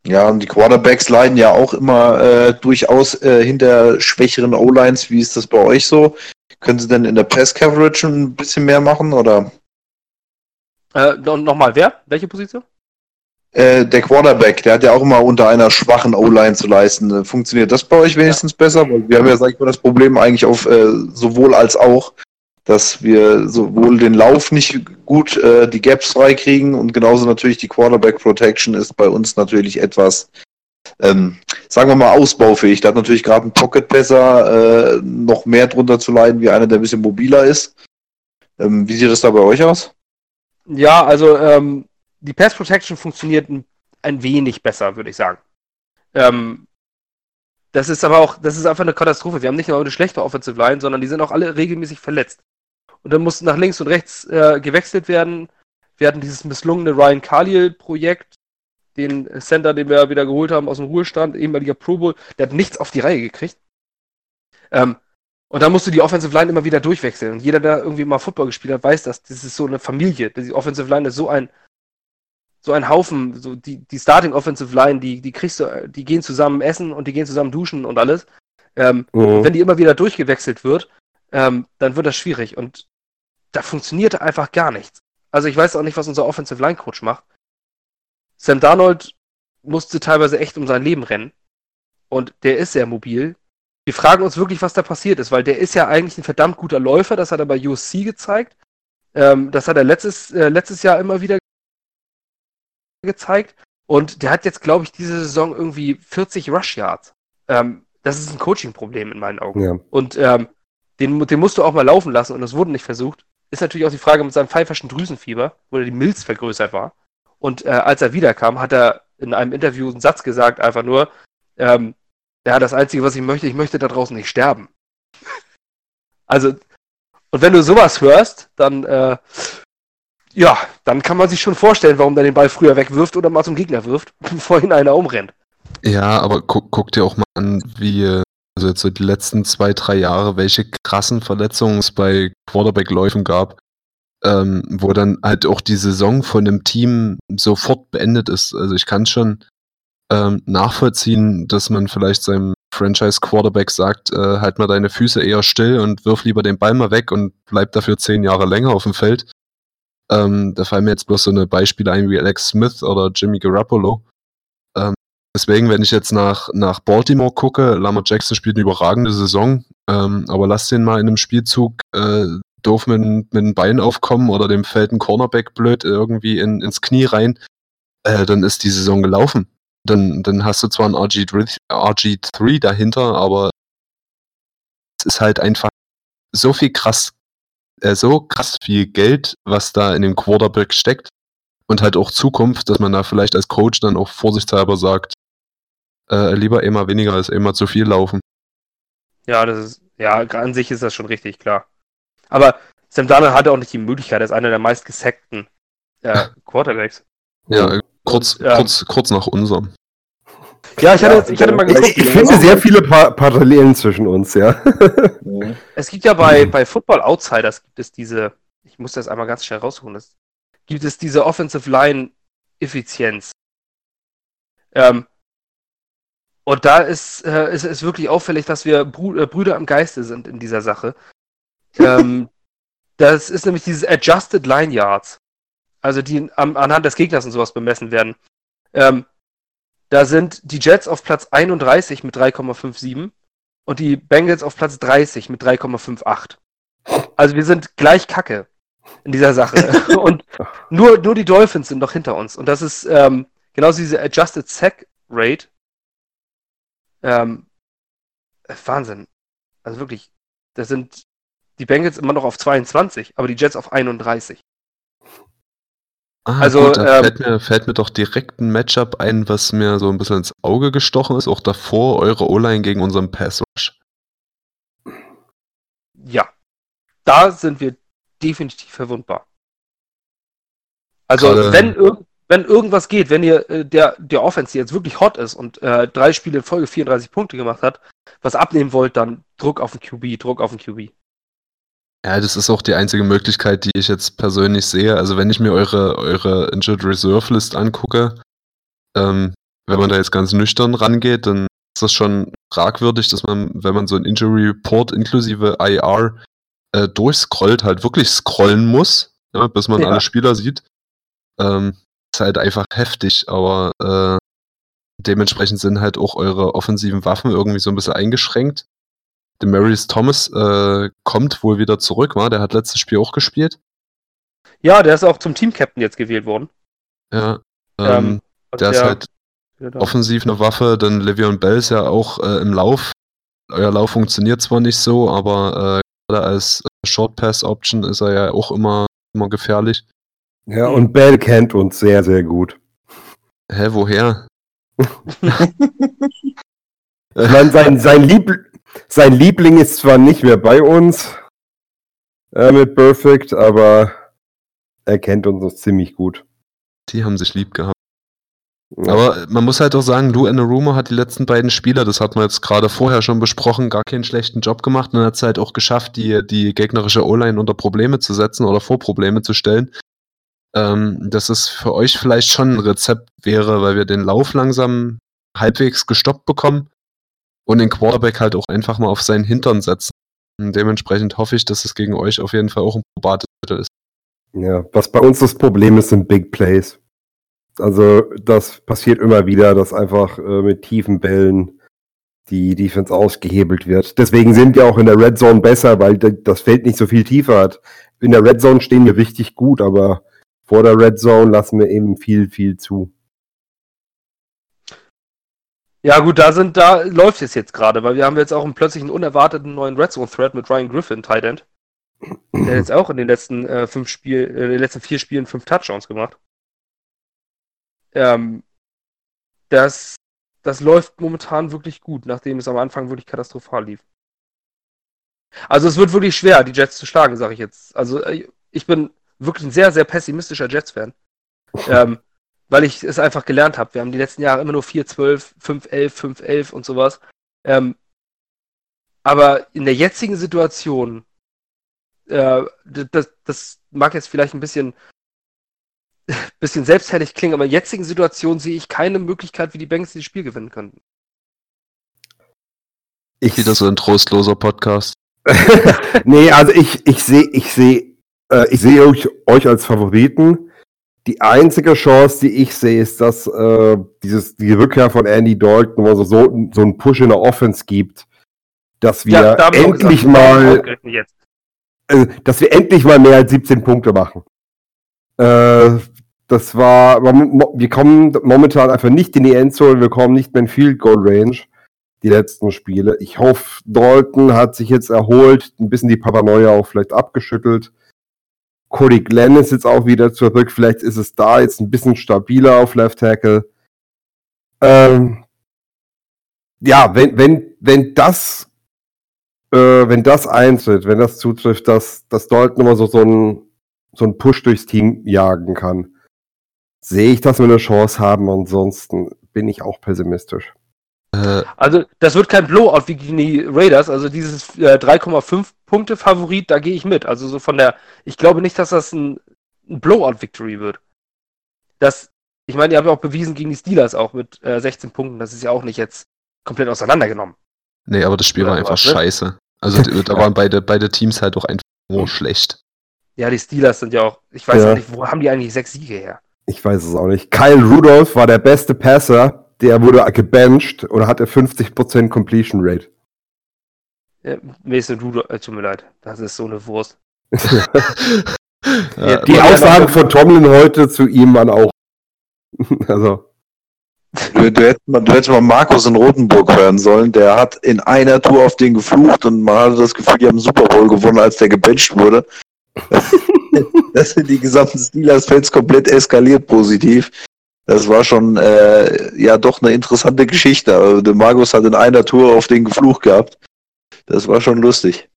Ja, und die Quarterbacks leiden ja auch immer äh, durchaus äh, hinter schwächeren O-Lines. Wie ist das bei euch so? Können sie denn in der Press-Coverage ein bisschen mehr machen? Oder Äh, no, Nochmal, wer? Welche Position? äh, der Quarterback, der hat ja auch immer unter einer schwachen O-Line zu leisten. Funktioniert das bei euch wenigstens besser? Weil wir haben ja, sag ich mal, das Problem eigentlich auf äh, sowohl als auch, dass wir sowohl den Lauf nicht gut äh, die Gaps freikriegen und genauso natürlich die Quarterback Protection ist bei uns natürlich etwas, ähm, sagen wir mal, ausbaufähig. Da hat natürlich gerade ein Pocket besser äh, noch mehr drunter zu leiden, wie einer, der ein bisschen mobiler ist. Ähm, wie sieht das da bei euch aus? Ja, also ähm, die Pass Protection funktioniert ein, wenig besser, würde ich sagen. Ähm, das ist aber auch, das ist einfach eine Katastrophe. Wir haben nicht nur eine schlechte Offensive Line, sondern die sind auch alle regelmäßig verletzt. Und dann muss nach links und rechts äh, gewechselt werden. Wir hatten dieses misslungene Ryan Khalil-Projekt, den Center, den wir wieder geholt haben aus dem Ruhestand, ehemaliger Pro Bowl, der hat nichts auf die Reihe gekriegt. Ähm, und dann musst du die Offensive Line immer wieder durchwechseln. Und jeder, der irgendwie mal Football gespielt hat, weiß das. Das ist so eine Familie. Die Offensive Line ist so ein, so ein Haufen. So die, die Starting Offensive Line, die, die kriegst du, die gehen zusammen essen und die gehen zusammen duschen und alles. Ähm, Mhm. wenn die immer wieder durchgewechselt wird, ähm, dann wird das schwierig. Und da funktioniert einfach gar nichts. Also ich weiß auch nicht, was unser Offensive Line Coach macht. Sam Darnold musste teilweise echt um sein Leben rennen. Und der ist sehr mobil. Wir fragen uns wirklich, was da passiert ist, weil der ist ja eigentlich ein verdammt guter Läufer. Das hat er bei USC gezeigt. Ähm, das hat er letztes, äh, letztes Jahr immer wieder gezeigt. Und der hat jetzt, glaube ich, diese Saison irgendwie 40 Rush Yards. Ähm, das ist ein Coaching-Problem in meinen Augen. Ja. Und ähm, den, den musst du auch mal laufen lassen und das wurde nicht versucht. Ist natürlich auch die Frage mit seinem pfeiferschen Drüsenfieber, wo die Milz vergrößert war. Und äh, als er wiederkam, hat er in einem Interview einen Satz gesagt, einfach nur, ähm, ja, das Einzige, was ich möchte, ich möchte da draußen nicht sterben. [LAUGHS] also, und wenn du sowas hörst, dann, äh, ja, dann kann man sich schon vorstellen, warum der den Ball früher wegwirft oder mal zum Gegner wirft, [LAUGHS] bevor ihn einer umrennt. Ja, aber guck, guck dir auch mal an, wie, äh, also jetzt so die letzten zwei, drei Jahre, welche krassen Verletzungen es bei Quarterback-Läufen gab, ähm, wo dann halt auch die Saison von dem Team sofort beendet ist. Also ich kann schon ähm, nachvollziehen, dass man vielleicht seinem Franchise-Quarterback sagt, äh, halt mal deine Füße eher still und wirf lieber den Ball mal weg und bleib dafür zehn Jahre länger auf dem Feld. Ähm, da fallen mir jetzt bloß so eine Beispiele ein wie Alex Smith oder Jimmy Garoppolo. Deswegen, wenn ich jetzt nach, nach Baltimore gucke, Lamar Jackson spielt eine überragende Saison, ähm, aber lass den mal in einem Spielzug äh, doof mit, mit dem Bein aufkommen oder dem fällt ein Cornerback blöd irgendwie in, ins Knie rein, äh, dann ist die Saison gelaufen. Dann, dann hast du zwar ein RG3, RG3 dahinter, aber es ist halt einfach so viel krass, äh, so krass viel Geld, was da in dem Quarterback steckt und halt auch Zukunft, dass man da vielleicht als Coach dann auch vorsichtshalber sagt, äh, lieber immer weniger als immer zu viel laufen. Ja, das ist, ja, an sich ist das schon richtig, klar. Aber Sam Darnold hatte auch nicht die Möglichkeit, er ist einer der meist gesackten äh, [LAUGHS] Quarterbacks. Ja, kurz, Und, ja. kurz, kurz nach unserem. Ja, ich hatte, Ja, jetzt, ich hatte mal geguckt, ich finde sehr viele pa Parallelen zwischen uns, ja. es gibt ja bei, bei Football Outsiders gibt es diese, ich muss das einmal ganz schnell rausholen, das, gibt es diese Offensive Line Effizienz. Ähm, und da ist, äh, ist es wirklich auffällig, dass wir Brü äh, Brüder im Geiste sind in dieser Sache. [LAUGHS] ähm, das ist nämlich dieses Adjusted Line Yards. Also die am, anhand des Gegners und sowas bemessen werden. Ähm, da sind die Jets auf Platz 31 mit 3,57 und die Bengals auf Platz 30 mit 3,58. Also wir sind gleich Kacke in dieser Sache. [LAUGHS] und nur, nur die Dolphins sind noch hinter uns. Und das ist ähm, genauso diese Adjusted Sack Rate. Ähm, äh, Wahnsinn. Also wirklich, da sind die Bengals immer noch auf 22, aber die Jets auf 31. Ah, Also, gut, da ähm, fällt, mir, fällt mir doch direkt ein Matchup ein, was mir so ein bisschen ins Auge gestochen ist. Auch davor eure O-Line gegen unseren Pass Rush. Ja, da sind wir definitiv verwundbar. Also Gerade- wenn, wenn irgendwas geht, wenn ihr äh, der, der Offense, die jetzt wirklich hot ist und äh, drei Spiele in Folge 34 Punkte gemacht hat, was abnehmen wollt, dann Druck auf den QB, Druck auf den QB. Ja, das ist auch die einzige Möglichkeit, die ich jetzt persönlich sehe. Also wenn ich mir eure, eure Injured Reserve List angucke, ähm, wenn man da jetzt ganz nüchtern rangeht, dann ist das schon fragwürdig, dass man, wenn man so ein Injury Report inklusive IR äh, durchscrollt, halt wirklich scrollen muss, ja, bis man Ja. alle Spieler sieht. Ähm, ist halt einfach heftig, aber äh, dementsprechend sind halt auch eure offensiven Waffen irgendwie so ein bisschen eingeschränkt. Demarius Thomas äh, kommt wohl wieder zurück, war? Der hat letztes Spiel auch gespielt. Ja, der ist auch zum Team-Captain jetzt gewählt worden. Ja. Ähm, Ähm, der ist halt da. offensiv eine Waffe, dann Le'Veon Bell ist ja auch äh, im Lauf. Euer Lauf funktioniert zwar nicht so, aber äh, gerade als Short Pass Option ist er ja auch immer, immer gefährlich. Ja, und Bell kennt uns sehr, sehr gut. Hä, woher? Ich meine, sein, sein, Liebl sein Liebling ist zwar nicht mehr bei uns äh, mit Perfect, aber er kennt uns noch ziemlich gut. Die haben sich lieb gehabt. Ja. Aber man muss halt auch sagen, Lou Anarumo hat die letzten beiden Spieler, das hat man jetzt gerade vorher schon besprochen, gar keinen schlechten Job gemacht und hat es halt auch geschafft, die, die gegnerische O-Line unter Probleme zu setzen oder vor Probleme zu stellen. Ähm, dass es für euch vielleicht schon ein Rezept wäre, weil wir den Lauf langsam halbwegs gestoppt bekommen und den Quarterback halt auch einfach mal auf seinen Hintern setzen. Und dementsprechend hoffe ich, dass es gegen euch auf jeden Fall auch ein probates Mittel ist. Ja, was bei uns das Problem ist, sind Big Plays. Also das passiert immer wieder, dass einfach äh, mit tiefen Bällen die Defense ausgehebelt wird. Deswegen sind wir auch in der Red Zone besser, weil das Feld nicht so viel tiefer hat. In der Red Zone stehen wir richtig gut, aber vor der Red Zone lassen wir eben viel, viel zu. Ja, gut, da sind, da läuft es jetzt gerade, weil wir haben jetzt auch einen plötzlich einen unerwarteten neuen Red Zone Thread mit Ryan Griffin, Tight End. Der jetzt auch in den letzten äh, fünf Spiel, äh, in den letzten vier Spielen fünf Touchdowns gemacht. Ähm, das, das läuft momentan wirklich gut, nachdem es am Anfang wirklich katastrophal lief. Also es wird wirklich schwer, die Jets zu schlagen, sage ich jetzt. Also äh, ich bin wirklich ein sehr, sehr pessimistischer Jets-Fan. ähm, weil ich es einfach gelernt habe. Wir haben die letzten Jahre immer nur 4-12, 5-11, 5-11 und sowas. Ähm, aber in der jetzigen Situation, äh, das, das mag jetzt vielleicht ein bisschen, [LAUGHS] bisschen selbstherrlich klingen, aber in der jetzigen Situation sehe ich keine Möglichkeit, wie die Banks dieses Spiel gewinnen könnten. Ich Wieder so ein trostloser Podcast. [LAUGHS] [LAUGHS] nee, also ich, ich sehe, ich sehe, äh, ich sehe euch, euch als Favoriten. Die einzige Chance, die ich sehe, ist, dass äh, dieses, die Rückkehr von Andy Dalton, wo es so, so einen Push in der Offense gibt, dass wir auch endlich mal, äh, dass wir endlich mal mehr als 17 Punkte machen. Äh, das war, wir kommen momentan einfach nicht in die Endzone, wir kommen nicht mehr in Field Goal Range, die letzten Spiele. Ich hoffe, Dalton hat sich jetzt erholt, ein bisschen die Paranoia auch vielleicht abgeschüttelt. Cody Glenn ist jetzt auch wieder zurück, vielleicht ist es da jetzt ein bisschen stabiler auf Left Tackle. Ähm, ja, wenn, wenn, wenn das äh, wenn das eintritt, wenn das zutrifft, dass, dass Dalton immer so, so einen so einen Push durchs Team jagen kann, sehe ich, dass wir eine Chance haben. Ansonsten bin ich auch pessimistisch. Äh, Also, das wird kein Blowout wie gegen die Raiders. Also, dieses äh, 3,5 Punkte Favorit, da gehe ich mit. Also, so von der, ich glaube nicht, dass das ein, ein Blowout-Victory wird. Das, ich meine, ihr habt ja auch bewiesen gegen die Steelers auch mit äh, 16 Punkten. Das ist ja auch nicht jetzt komplett auseinandergenommen. nee, aber das Spiel Oder war einfach was, ne? scheiße. Also [LAUGHS] da waren beide, beide Teams halt auch einfach nur schlecht. Ja, die Steelers sind ja auch, ich weiß Ja. auch nicht, wo haben die eigentlich sechs Siege her? Ich weiß es auch nicht. Kyle Rudolph war der beste Passer, der wurde gebencht und hatte 50% Completion Rate. Ja, Mason Rudolph, äh, tut mir leid, das ist so eine Wurst. [LAUGHS] Ja, Die Aussagen von Tomlin heute zu ihm waren auch. [LAUGHS] Also, Du, du, hättest mal, du hättest mal Markus in Rotenburg hören sollen. Der hat in einer Tour auf den geflucht und man hatte das Gefühl, die haben Super Bowl gewonnen, als der gebencht wurde. [LAUGHS] Das sind die gesamten Steelers-Fans komplett eskaliert positiv. Das war schon äh, ja doch eine interessante Geschichte. Also, der Markus hat in einer Tour auf den geflucht gehabt. Das war schon lustig.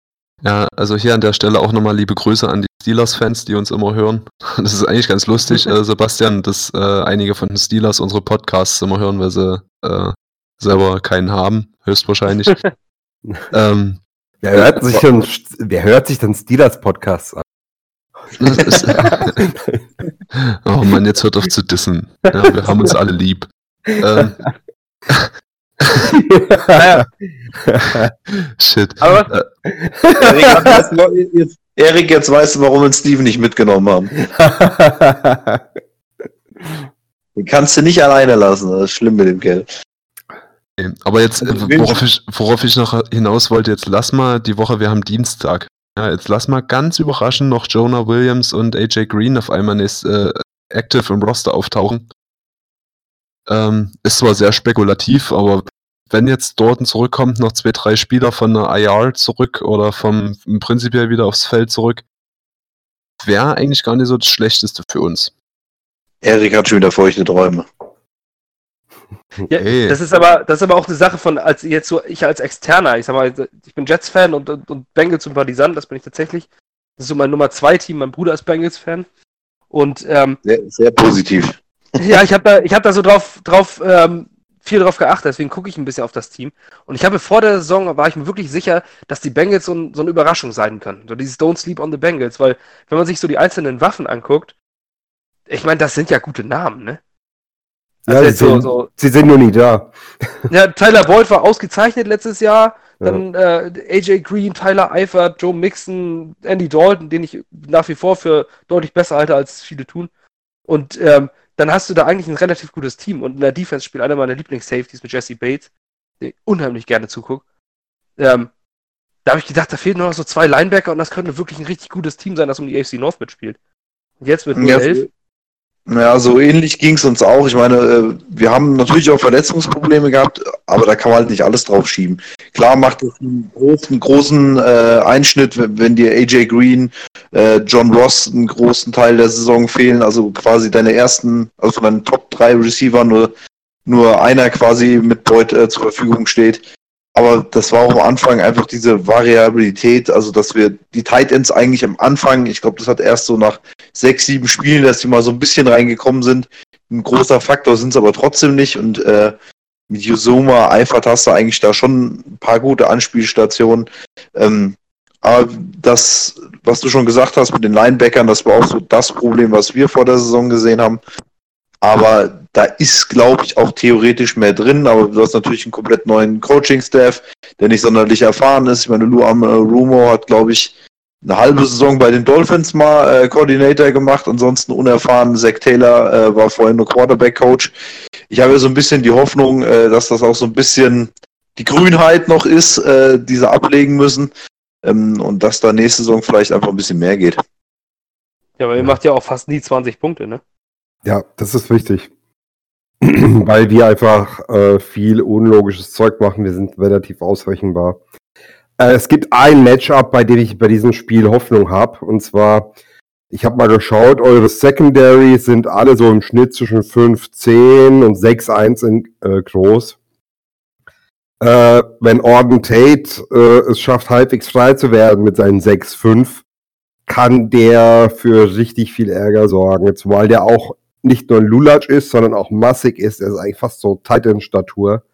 Ja, also hier an der Stelle auch nochmal liebe Grüße an die Steelers-Fans, die uns immer hören. [LAUGHS] Das ist eigentlich ganz lustig, äh, Sebastian, dass äh, einige von den Steelers unsere Podcasts immer hören, weil sie äh, selber keinen haben, höchstwahrscheinlich. [LAUGHS] ähm, wer hört sich denn, wer hört sich denn Steelers Podcasts an? [LAUGHS] das ist, oh Mann, jetzt hört auf zu dissen. Ja, wir haben uns alle lieb. Ähm, Naja, [LAUGHS] shit. aber was, Erik, jetzt, Erik, jetzt weißt du, warum wir Steven nicht mitgenommen haben. [LAUGHS] Den kannst du nicht alleine lassen. Das ist schlimm mit dem. Okay, Aber jetzt, äh, Also, worauf ich, worauf ich noch hinaus wollte, jetzt lass mal die Woche, wir haben Dienstag. Ja, jetzt lass mal ganz überraschend noch Jonah Williams und AJ Green auf einmal nächst, äh, active im Roster auftauchen. Ähm, ist zwar sehr spekulativ, aber wenn jetzt Dorton zurückkommt, noch zwei, drei Spieler von der IR zurück oder vom prinzipiell wieder aufs Feld zurück, wäre eigentlich gar nicht so das Schlechteste für uns. Erik hat schon wieder feuchte Träume. Ja, Ey. das ist aber, das ist aber auch eine Sache von, als jetzt so, ich als Externer, ich sag mal, ich bin Jets-Fan und, und, und Bengals-Sympathisant, das bin ich tatsächlich. Das ist so mein Nummer zwei Team, mein Bruder ist Bengals-Fan. Und ähm, Sehr, sehr positiv. Ja, ich habe da, ich hab da so drauf, drauf ähm, viel drauf geachtet, deswegen gucke ich ein bisschen auf das Team. Und ich habe vor der Saison, war ich mir wirklich sicher, dass die Bengals so, ein, so eine Überraschung sein können. So dieses Don't Sleep on the Bengals, weil wenn man sich so die einzelnen Waffen anguckt, ich meine, das sind ja gute Namen, ne? Ja, Also sie, so, sind, so, sie sind nur nie da. ja, Tyler Boyd war ausgezeichnet letztes Jahr. Dann äh, AJ Green, Tyler Eifert, Joe Mixon, Andy Dalton, den ich nach wie vor für deutlich besser halte, als viele tun. Und ähm, dann hast du da eigentlich ein relativ gutes Team. Und in der Defense spielt einer meiner Lieblings-Safeties mit Jesse Bates, den ich unheimlich gerne zugucke. Ähm, da habe ich gedacht, da fehlen nur noch so zwei Linebacker und das könnte wirklich ein richtig gutes Team sein, das um die AFC North mitspielt. Und jetzt mit Ja, 0-11. Ja, so ähnlich ging es uns auch. Ich meine, äh, wir haben natürlich auch Verletzungsprobleme gehabt, aber da kann man halt nicht alles drauf schieben. Klar macht es einen großen, großen äh, Einschnitt, wenn, dir AJ Green, äh, John Ross einen großen Teil der Saison fehlen, also quasi deine ersten, also von deinen Top 3 Receiver nur, nur einer quasi mit Boyd äh, zur Verfügung steht. Aber das war auch am Anfang einfach diese Variabilität, also dass wir die Tight Ends eigentlich am Anfang, ich glaube, das hat erst so nach sechs, sieben Spielen, dass die mal so ein bisschen reingekommen sind. Ein großer Faktor sind es aber trotzdem nicht. Und äh, mit Yusoma, Eifert hast du eigentlich da schon ein paar gute Anspielstationen. Ähm, aber das, was du schon gesagt hast mit den Linebackern, das war auch so das Problem, was wir vor der Saison gesehen haben. Aber da ist, glaube ich, auch theoretisch mehr drin. Aber du hast natürlich einen komplett neuen Coaching-Staff, der nicht sonderlich erfahren ist. Ich meine, Luam äh, Rumo hat, glaube ich, eine halbe Saison bei den Dolphins mal äh, Coordinator gemacht, ansonsten unerfahren. Zach Taylor äh, war vorhin nur Quarterback-Coach. Ich habe ja so ein bisschen die Hoffnung, äh, dass das auch so ein bisschen die Grünheit noch ist, äh, die sie ablegen müssen. Ähm, und dass da nächste Saison vielleicht einfach ein bisschen mehr geht. Ja, aber ihr macht ja auch fast nie 20 Punkte, ne? Ja, das ist wichtig. [CLEARS THROAT] Weil wir einfach äh, viel unlogisches Zeug machen. Wir sind relativ ausrechenbar. Äh, es gibt ein Matchup, bei dem ich bei diesem Spiel Hoffnung habe. Und zwar, ich habe mal geschaut, eure Secondary sind alle so im Schnitt zwischen 5,10 und 6,1 in, äh, groß. Äh, wenn Orden Tate äh, es schafft, halbwegs frei zu werden mit seinen 6,5, kann der für richtig viel Ärger sorgen. Zumal der auch nicht nur Lulatsch ist, sondern auch massig ist. Er ist eigentlich fast so Titan-Statur.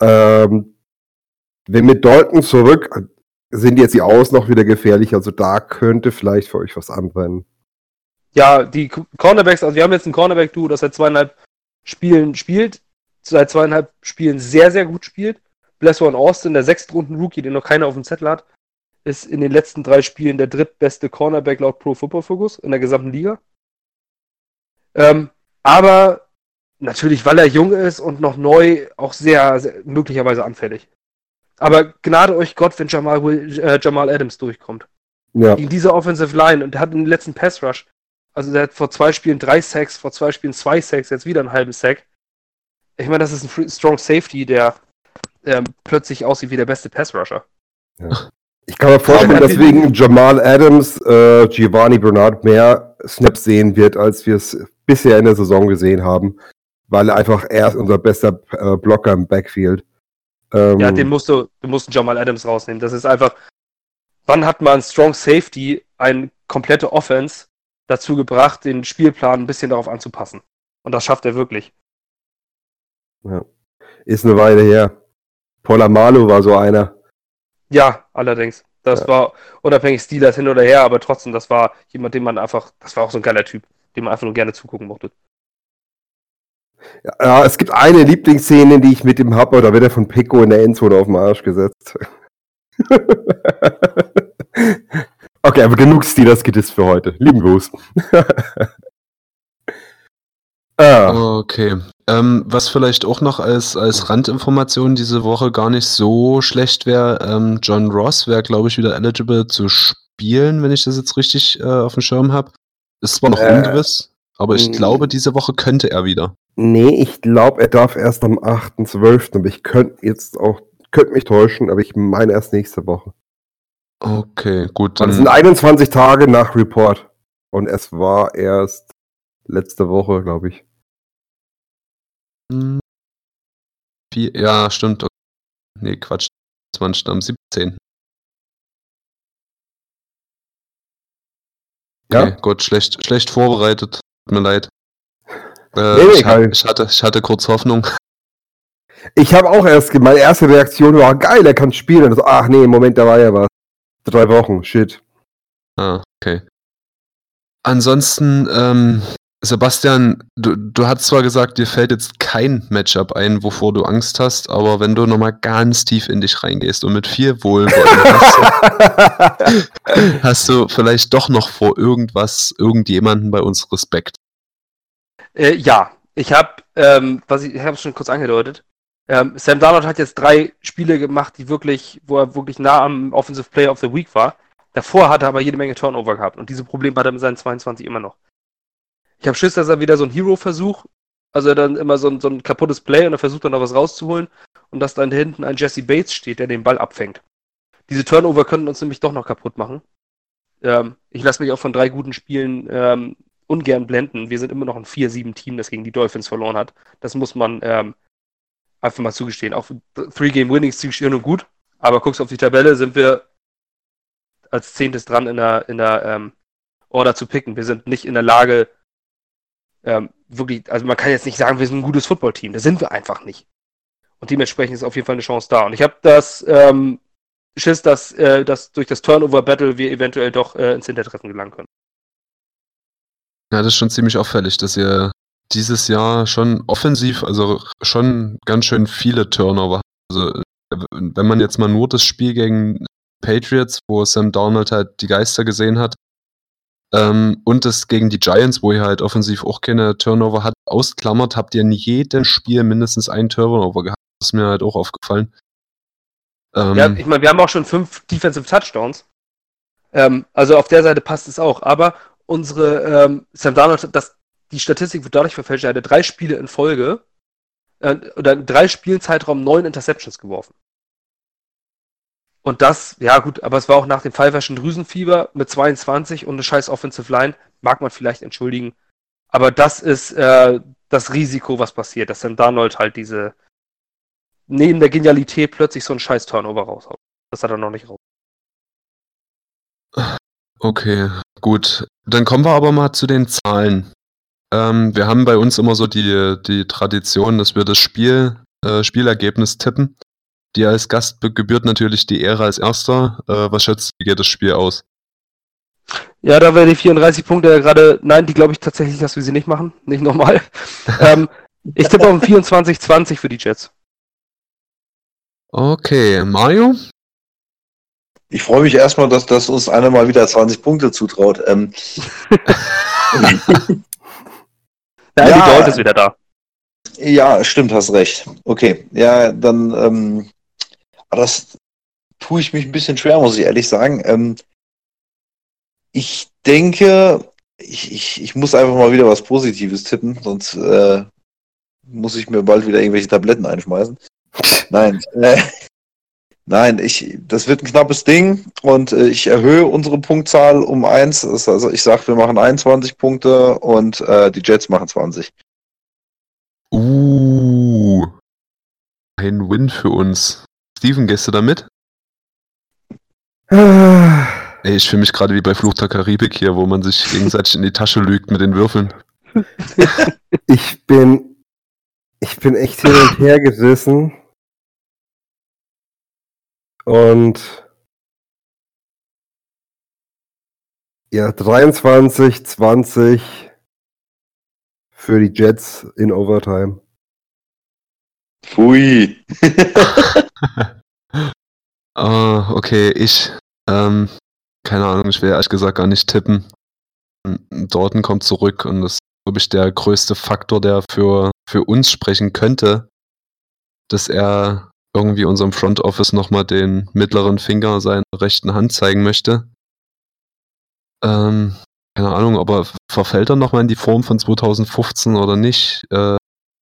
Ähm, wenn mit Dalton zurück sind jetzt die Aus noch wieder gefährlich. Also da könnte vielleicht für euch was anbrennen. Ja, die Cornerbacks, also wir haben jetzt ein Cornerback-Duo, das seit zweieinhalb Spielen spielt, seit zweieinhalb Spielen sehr, sehr gut spielt. Blessor Austin, der Sechstrunden-Rookie, den noch keiner auf dem Zettel hat, ist in den letzten drei Spielen der drittbeste Cornerback laut Pro Football Focus in der gesamten Liga. Ähm, aber natürlich, weil er jung ist und noch neu, auch sehr, sehr möglicherweise anfällig. Aber gnade euch Gott, wenn Jamal, Will, äh, Jamal Adams durchkommt. Ja. Gegen diese Offensive Line und der hat den letzten Pass Rush. Also der hat vor zwei Spielen drei Sacks, vor zwei Spielen zwei Sacks, jetzt wieder einen halben Sack. Ich meine, das ist ein Strong Safety, der ähm, plötzlich aussieht wie der beste Pass Rusher. Ich kann mir vorstellen, dass wegen Jamal Adams äh, Giovanni Bernard mehr Snaps sehen wird, als wir es bisher in der Saison gesehen haben, weil er einfach er ist unser bester äh, Blocker im Backfield. Ähm, Ja, den musst du, du musst Jamal Adams rausnehmen. Das ist einfach, wann hat man Strong Safety eine komplette Offense dazu gebracht, den Spielplan ein bisschen darauf anzupassen? Und das schafft er wirklich. ist eine Weile her. Polamalu war so einer. Ja, allerdings. Das Ja. war unabhängig Steelers hin oder her, aber trotzdem, das war jemand, den man einfach, das war auch so ein geiler Typ, dem man einfach nur gerne zugucken mochte. Ja, es gibt eine Lieblingsszene, die ich mit ihm habe, da wird er von Pico in der Endzone auf den Arsch gesetzt. [LAUGHS] okay, aber genug Steelers Gedis für heute. Lieben Gruß. [LAUGHS] ah, Okay. Ähm, was vielleicht auch noch als, als Randinformation diese Woche gar nicht so schlecht wäre, ähm, John Ross wäre, glaube ich, wieder eligible zu spielen, wenn ich das jetzt richtig äh, auf dem Schirm habe. Ist zwar noch Äh, ungewiss, aber ich mm. glaube, diese Woche könnte er wieder. nee, ich glaube, er darf erst am 8.12., aber ich könnte jetzt auch, könnte mich täuschen, aber ich meine erst nächste Woche. Okay, gut. Und Dann, es sind 21 Tage nach Report. Und es war erst letzte Woche, glaube ich. Hm. Ja, stimmt. Nee, Quatsch. 20 am 17. Ja? Okay, gut, schlecht, schlecht vorbereitet. Tut mir leid. Äh, Nee, nee, ich, hatte, ich, hatte, ich hatte kurz Hoffnung. [LAUGHS] Ich habe auch erst, meine erste Reaktion war, geil, er kann spielen. So, ach nee, Moment, da war ja was. Drei Wochen, shit. Ah, okay. Ansonsten, ähm, Sebastian, du, du hast zwar gesagt, dir fällt jetzt kein Matchup ein, wovor du Angst hast, aber wenn du nochmal ganz tief in dich reingehst und mit viel Wohlwollen hast, [LAUGHS] hast du vielleicht doch noch vor irgendwas, irgendjemanden bei uns Respekt. Äh, ja, ich habe, ähm, was ich, ich habe es schon kurz angedeutet. Ähm, Sam Darnold hat jetzt drei Spiele gemacht, die wirklich, wo er wirklich nah am Offensive Player of the Week war. Davor hat er aber jede Menge Turnover gehabt und diese Probleme hat er mit seinen 22 immer noch. Ich habe Schiss, dass er wieder so ein Hero-Versuch, also er dann immer so ein, so ein kaputtes Play und er versucht dann noch was rauszuholen und dass dann hinten ein Jesse Bates steht, der den Ball abfängt. Diese Turnover könnten uns nämlich doch noch kaputt machen. Ähm, ich lasse mich auch von drei guten Spielen ähm, ungern blenden. Wir sind immer noch ein 4-7-Team, das gegen die Dolphins verloren hat. Das muss man ähm, einfach mal zugestehen. Auch Three-Game-Winnings schön und gut, aber guckst auf die Tabelle, sind wir als Zehntes dran in der, in der ähm, Order zu picken. Wir sind nicht in der Lage, ähm, wirklich, also man kann jetzt nicht sagen, wir sind ein gutes Footballteam. Das sind wir einfach nicht. Und dementsprechend ist auf jeden Fall eine Chance da. Und ich habe das ähm, Schiss, dass, äh, dass durch das Turnover-Battle wir eventuell doch äh, ins Hintertreffen gelangen können. Ja, das ist schon ziemlich auffällig, dass ihr dieses Jahr schon offensiv, also schon ganz schön viele Turnover habt. Also, äh, wenn man jetzt mal nur das Spiel gegen Patriots, wo Sam Darnold halt die Geister gesehen hat, ähm, und das gegen die Giants, wo ihr halt offensiv auch keine Turnover hat, ausklammert, habt ihr in jedem Spiel mindestens einen Turnover gehabt. Das ist mir halt auch aufgefallen. Ähm, Ja, ich meine, wir haben auch schon fünf Defensive Touchdowns. Ähm, also auf der Seite passt es auch. Aber unsere ähm, Sam Darnold, das, die Statistik wird dadurch verfälscht. Er hatte drei Spiele in Folge äh, oder in drei Spielen Zeitraum neun Interceptions geworfen. Und das, ja gut, aber es war auch nach dem pfeiferschen Drüsenfieber mit 22 und eine scheiß Offensive Line, mag man vielleicht entschuldigen. Aber das ist äh, das Risiko, was passiert, dass Sam Darnold halt diese neben der Genialität plötzlich so einen scheiß Turnover raushaut. Das hat er noch nicht raus. Okay, gut. Dann kommen wir aber mal zu den Zahlen. Ähm, wir haben bei uns immer so die, die Tradition, dass wir das Spiel, äh, Spielergebnis tippen. Dir als Gast gebührt natürlich die Ehre als Erster. Äh, was schätzt du, wie geht das Spiel aus? Ja, da wäre die 34 Punkte ja gerade, nein, die glaube ich tatsächlich, dass wir sie nicht machen. Nicht nochmal. [LAUGHS] ähm, ich tippe auf ein 24-20 für die Jets. Okay, Mario? Ich freue mich erstmal, dass, dass uns einer mal wieder 20 Punkte zutraut. Ähm, [LAUGHS] Nein, Ja. die Gold ist wieder da. ja, stimmt, hast recht. Okay, ja, dann ähm, das tue ich mich ein bisschen schwer, muss ich ehrlich sagen. Ähm, ich denke, ich, ich, ich muss einfach mal wieder was Positives tippen, sonst äh, muss ich mir bald wieder irgendwelche Tabletten einschmeißen. [LAUGHS] Nein, äh, nein, ich, das wird ein knappes Ding und äh, ich erhöhe unsere Punktzahl um eins. Also ich sage, wir machen 21 Punkte und äh, die Jets machen 20. Uh. Ein Win für uns. Steven, gehst du damit? Ey, ich fühle mich gerade wie bei Fluch der Karibik hier, wo man sich gegenseitig in die Tasche lügt mit den Würfeln. [LAUGHS] Ich bin, ich bin echt hin und her gerissen. Und ja, 23, 20 für die Jets in Overtime. Pfui. [LAUGHS] Ah, okay, ich, ähm, keine Ahnung, ich will ehrlich gesagt gar nicht tippen. Dorten kommt zurück und das ist, glaube ich, der größte Faktor, der für, für uns sprechen könnte, dass er irgendwie unserem Front Office nochmal den mittleren Finger seiner rechten Hand zeigen möchte. Ähm, keine Ahnung, aber verfällt er nochmal in die Form von 2015 oder nicht? Äh,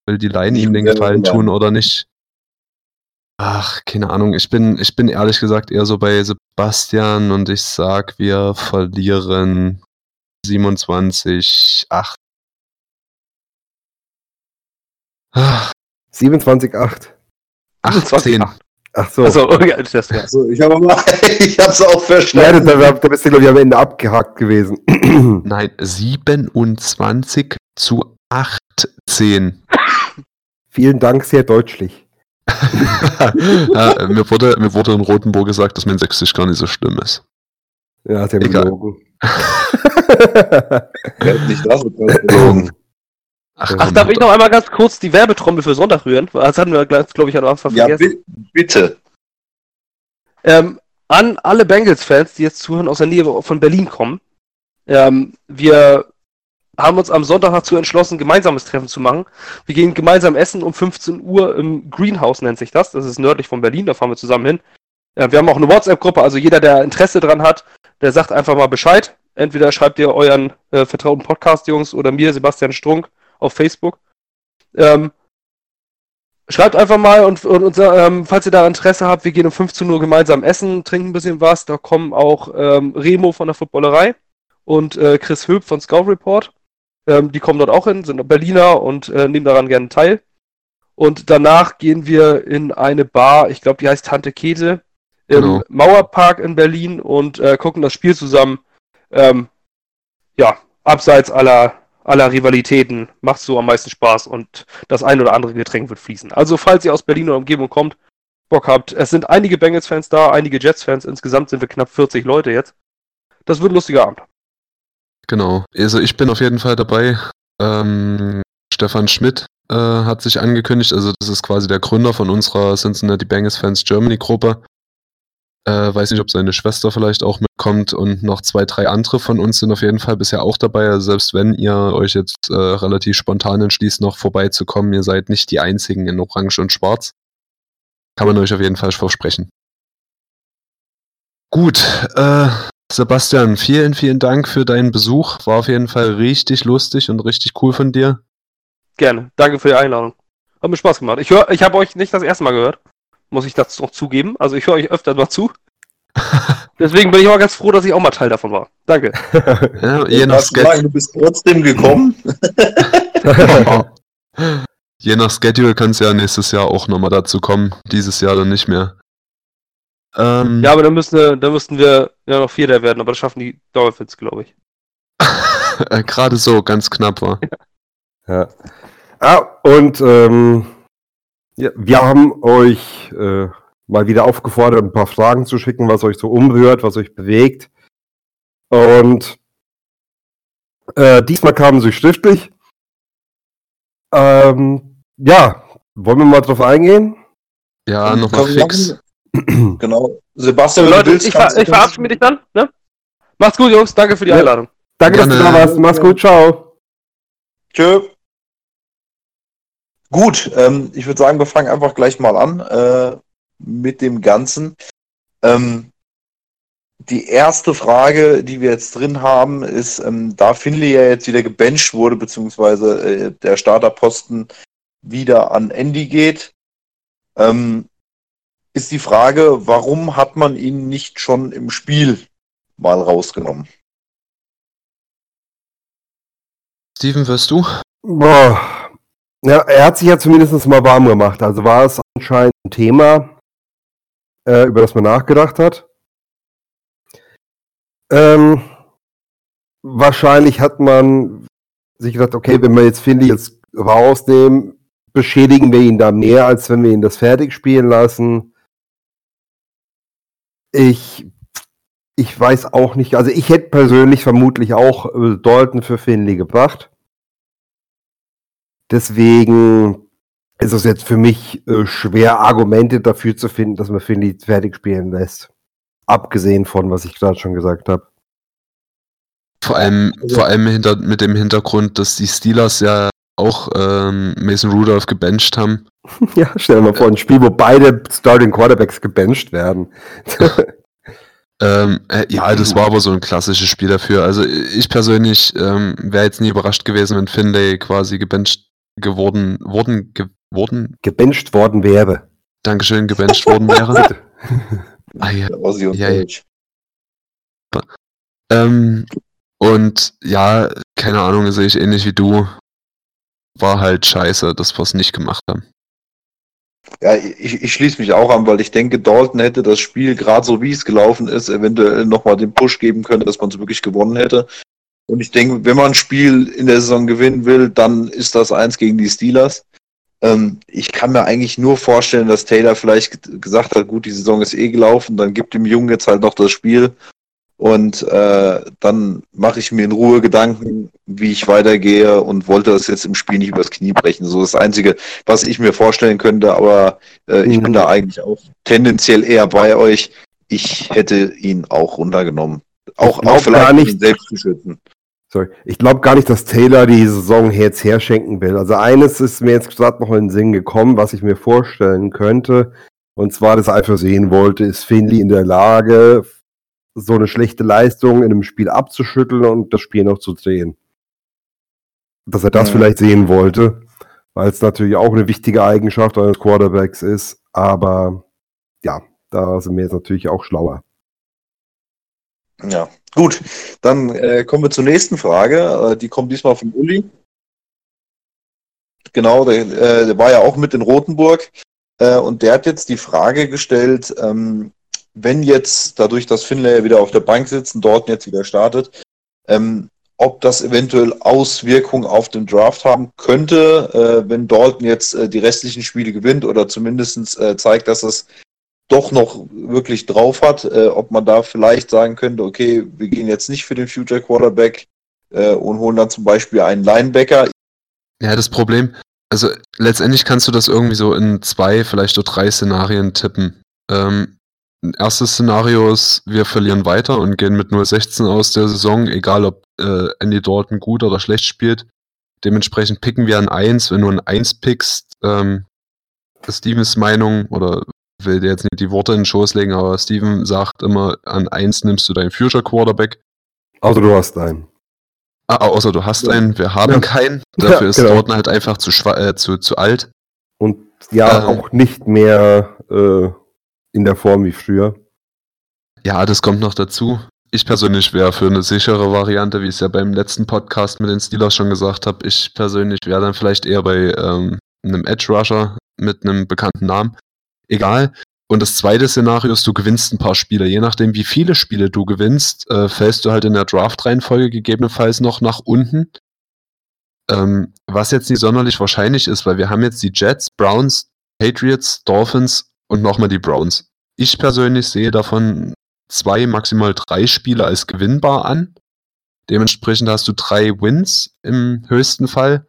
will die Ich ihm den Gefallen tun oder nicht? Ach, keine Ahnung. Ich bin, ich bin ehrlich gesagt eher so bei Sebastian und ich sag, wir verlieren 27, 8. Ach, 27, 8. 18. Ach so. Also, okay, das wär's. Also, ich habe [LAUGHS] ich hab's auch verstanden. da, da da bist du, glaube ich, am Ende abgehackt gewesen. Nein, 27 zu 18. Vielen Dank, sehr deutlich. [LAUGHS] ja, mir, wurde, mir wurde in Rotenburg gesagt, dass mein Sächsisch gar nicht so schlimm ist. Ja, sehr Egal. gelogen. [LAUGHS] Nicht das, gelogen. Ach, Ach, darf ich noch einmal ganz kurz die Werbetrommel für Sonntag rühren? Das hatten wir, glaube ich, am Anfang Ja, vergessen. bi bitte. Ähm, an alle Bengals-Fans, die jetzt zuhören, aus der Nähe von Berlin kommen. Ähm, wir haben uns am Sonntag dazu entschlossen, ein gemeinsames Treffen zu machen. Wir gehen gemeinsam essen um 15 Uhr im Greenhouse, nennt sich das. Das ist nördlich von Berlin, da fahren wir zusammen hin. Wir haben auch eine WhatsApp-Gruppe, also jeder, der Interesse dran hat, der sagt einfach mal Bescheid. Entweder schreibt ihr euren äh, vertrauten Podcast-Jungs oder mir, Sebastian Strunk, auf Facebook. Ähm, Schreibt einfach mal und, und, und ähm, falls ihr da Interesse habt, wir gehen um 15 Uhr gemeinsam essen, trinken ein bisschen was. Da kommen auch ähm, Remo von der Footballerei und äh, Chris Höp von Scout Report. Ähm, die kommen dort auch hin, sind Berliner und äh, nehmen daran gerne teil. Und danach gehen wir in eine Bar, ich glaube, die heißt Tante Käthe, im Genau. Mauerpark in Berlin und äh, gucken das Spiel zusammen. Ähm, ja, abseits aller, aller Rivalitäten macht so am meisten Spaß und das ein oder andere Getränk wird fließen. Also, falls ihr aus Berlin oder Umgebung kommt, Bock habt, es sind einige Bengals-Fans da, einige Jets-Fans, insgesamt sind wir knapp 40 Leute jetzt. Das wird ein lustiger Abend. Genau. Also ich bin auf jeden Fall dabei. Ähm, Stefan Schmidt äh, hat sich angekündigt, also das ist quasi der Gründer von unserer Cincinnati Bengals Fans Germany Gruppe. Äh, weiß nicht, ob seine Schwester vielleicht auch mitkommt und noch zwei, drei andere von uns sind auf jeden Fall bisher auch dabei. Also selbst wenn ihr euch jetzt äh, relativ spontan entschließt, noch vorbeizukommen, ihr seid nicht die einzigen in Orange und Schwarz. Kann man euch auf jeden Fall versprechen. Gut, äh, Sebastian, vielen, vielen Dank für deinen Besuch. War auf jeden Fall richtig lustig und richtig cool von dir. Gerne. Danke für die Einladung. Hat mir Spaß gemacht. Ich, hör- ich habe euch nicht das erste Mal gehört. Muss ich das noch zugeben. Also ich höre euch öfter mal zu. [LAUGHS] Deswegen bin ich auch ganz froh, dass ich auch mal Teil davon war. Danke. [LAUGHS] Ja, je, nach Schedule, du bist trotzdem gekommen. [LAUGHS] je nach Schedule kann es ja nächstes Jahr auch nochmal dazu kommen. Dieses Jahr dann nicht mehr. Ähm, Ja, aber dann müssen wir, dann müssten wir ja noch Vierter werden, aber das schaffen die Dolphins, glaube ich. [LAUGHS] Gerade so, ganz knapp war. Ja. Ah, und ähm, ja, wir haben euch äh, mal wieder aufgefordert, ein paar Fragen zu schicken, was euch so umrührt, was euch bewegt. Und äh, diesmal kamen sie schriftlich. Ähm, ja, wollen wir mal drauf eingehen? Ja, Können nochmal wir fix. Genau. Sebastian, wenn du Leute, willst, ich, ver ich verabschiede mich dann. Ne? Macht's gut, Jungs. Danke für die Ja. Einladung. Danke, dass du Gerne. da warst. Mach's gut, ciao. Tschö. Gut, ähm, ich würde sagen, wir fangen einfach gleich mal an. Äh, mit dem Ganzen. Ähm, die erste Frage, die wir jetzt drin haben, ist, ähm, da Finley ja jetzt wieder gebencht wurde, beziehungsweise äh, der Starterposten wieder an Andy geht, ähm, ist die Frage, warum hat man ihn nicht schon im Spiel mal rausgenommen? Steven, wirst du? Boah. Ja, er hat sich ja zumindest mal warm gemacht. Also war es anscheinend ein Thema, äh, über das man nachgedacht hat. Ähm, wahrscheinlich hat man sich gedacht, okay, wenn wir jetzt Finley jetzt rausnehmen, beschädigen wir ihn da mehr, als wenn wir ihn das fertig spielen lassen. Ich, ich weiß auch nicht. Also ich hätte persönlich vermutlich auch äh, Dalton für Finley gebracht. Deswegen ist es jetzt für mich äh, schwer, Argumente dafür zu finden, dass man Finley fertig spielen lässt. Abgesehen von, was ich gerade schon gesagt habe. Vor allem, vor allem hinter, mit dem Hintergrund, dass die Steelers ja auch ähm, Mason Rudolph gebencht haben. [LAUGHS] ja, stell dir mal vor, ein Spiel, wo beide Starting Quarterbacks gebencht werden. [LAUGHS] ähm, äh, ja, das war aber so ein klassisches Spiel dafür. Also ich persönlich ähm, wäre jetzt nie überrascht gewesen, wenn Finlay quasi gebencht geworden, worden, geworden. Gebencht worden wäre. Dankeschön, gebencht worden wäre. [LAUGHS] ah, ja. ja, ja. Ähm, und ja, keine Ahnung, sehe ich ähnlich wie du. War halt scheiße, dass wir es nicht gemacht haben. Ja, ich, ich schließe mich auch an, weil ich denke, Dalton hätte das Spiel gerade so wie es gelaufen ist, eventuell nochmal den Push geben können, dass man es wirklich gewonnen hätte. Und ich denke, wenn man ein Spiel in der Saison gewinnen will, dann ist das eins gegen die Steelers. Ähm, ich kann mir eigentlich nur vorstellen, dass Taylor vielleicht gesagt hat, gut, die Saison ist eh gelaufen, dann gibt dem Jungen jetzt halt noch das Spiel und äh, dann mache ich mir in Ruhe Gedanken, wie ich weitergehe und wollte das jetzt im Spiel nicht übers Knie brechen. So das Einzige, was ich mir vorstellen könnte, aber äh, ich bin da mhm. eigentlich auch tendenziell eher bei euch. Ich hätte ihn auch runtergenommen. Auch, auch vielleicht gar nicht, selbst zu schützen. Sorry. Ich glaube gar nicht, dass Taylor die Saison jetzt herschenken will. Also eines ist mir jetzt gerade noch in den Sinn gekommen, was ich mir vorstellen könnte. Und zwar, dass er einfach sehen wollte, ist Finley in der Lage, so eine schlechte Leistung in einem Spiel abzuschütteln und das Spiel noch zu drehen. Dass er das ja. vielleicht sehen wollte, weil es natürlich auch eine wichtige Eigenschaft eines Quarterbacks ist, aber ja, da sind wir jetzt natürlich auch schlauer. Ja, gut. Dann äh, kommen wir zur nächsten Frage. Äh, die kommt diesmal von Uli. Genau, der, äh, der war ja auch mit in Rothenburg. Äh, und der hat jetzt die Frage gestellt, ähm, wenn jetzt dadurch, dass Finlay wieder auf der Bank sitzt und dort jetzt wieder startet, ähm, ob das eventuell Auswirkungen auf den Draft haben könnte, äh, wenn Dalton jetzt äh, die restlichen Spiele gewinnt oder zumindest äh, zeigt, dass es doch noch wirklich drauf hat, äh, ob man da vielleicht sagen könnte, okay, wir gehen jetzt nicht für den Future Quarterback äh, und holen dann zum Beispiel einen Linebacker. Ja, das Problem, also letztendlich kannst du das irgendwie so in zwei, vielleicht so drei Szenarien tippen. Ähm, erstes Szenario ist, wir verlieren weiter und gehen mit 0-16 aus der Saison, egal ob äh, Andy Dalton gut oder schlecht spielt. Dementsprechend picken wir an 1. Wenn du ein 1 pickst, ähm, Stevens Meinung, oder will dir jetzt nicht die Worte in den Schoß legen, aber Steven sagt immer, an 1 nimmst du deinen Future Quarterback. Außer du hast einen. Ah, außer du hast einen, wir haben ja. keinen. [LAUGHS] Dafür ja, ist genau. Dalton halt einfach zu, äh, zu, zu alt. Und ja, ähm, auch nicht mehr äh, in der Form wie früher. Ja, das kommt noch dazu. Ich persönlich wäre für eine sichere Variante, wie ich es ja beim letzten Podcast mit den Steelers schon gesagt habe. Ich persönlich wäre dann vielleicht eher bei ähm, einem Edge Rusher mit einem bekannten Namen. Egal. Und das zweite Szenario ist, du gewinnst ein paar Spiele. Je nachdem, wie viele Spiele du gewinnst, äh, fällst du halt in der Draft-Reihenfolge gegebenenfalls noch nach unten. Ähm, was jetzt nicht sonderlich wahrscheinlich ist, weil wir haben jetzt die Jets, Browns, Patriots, Dolphins und nochmal die Browns. Ich persönlich sehe davon zwei, maximal drei Spiele als gewinnbar an. Dementsprechend hast du drei Wins im höchsten Fall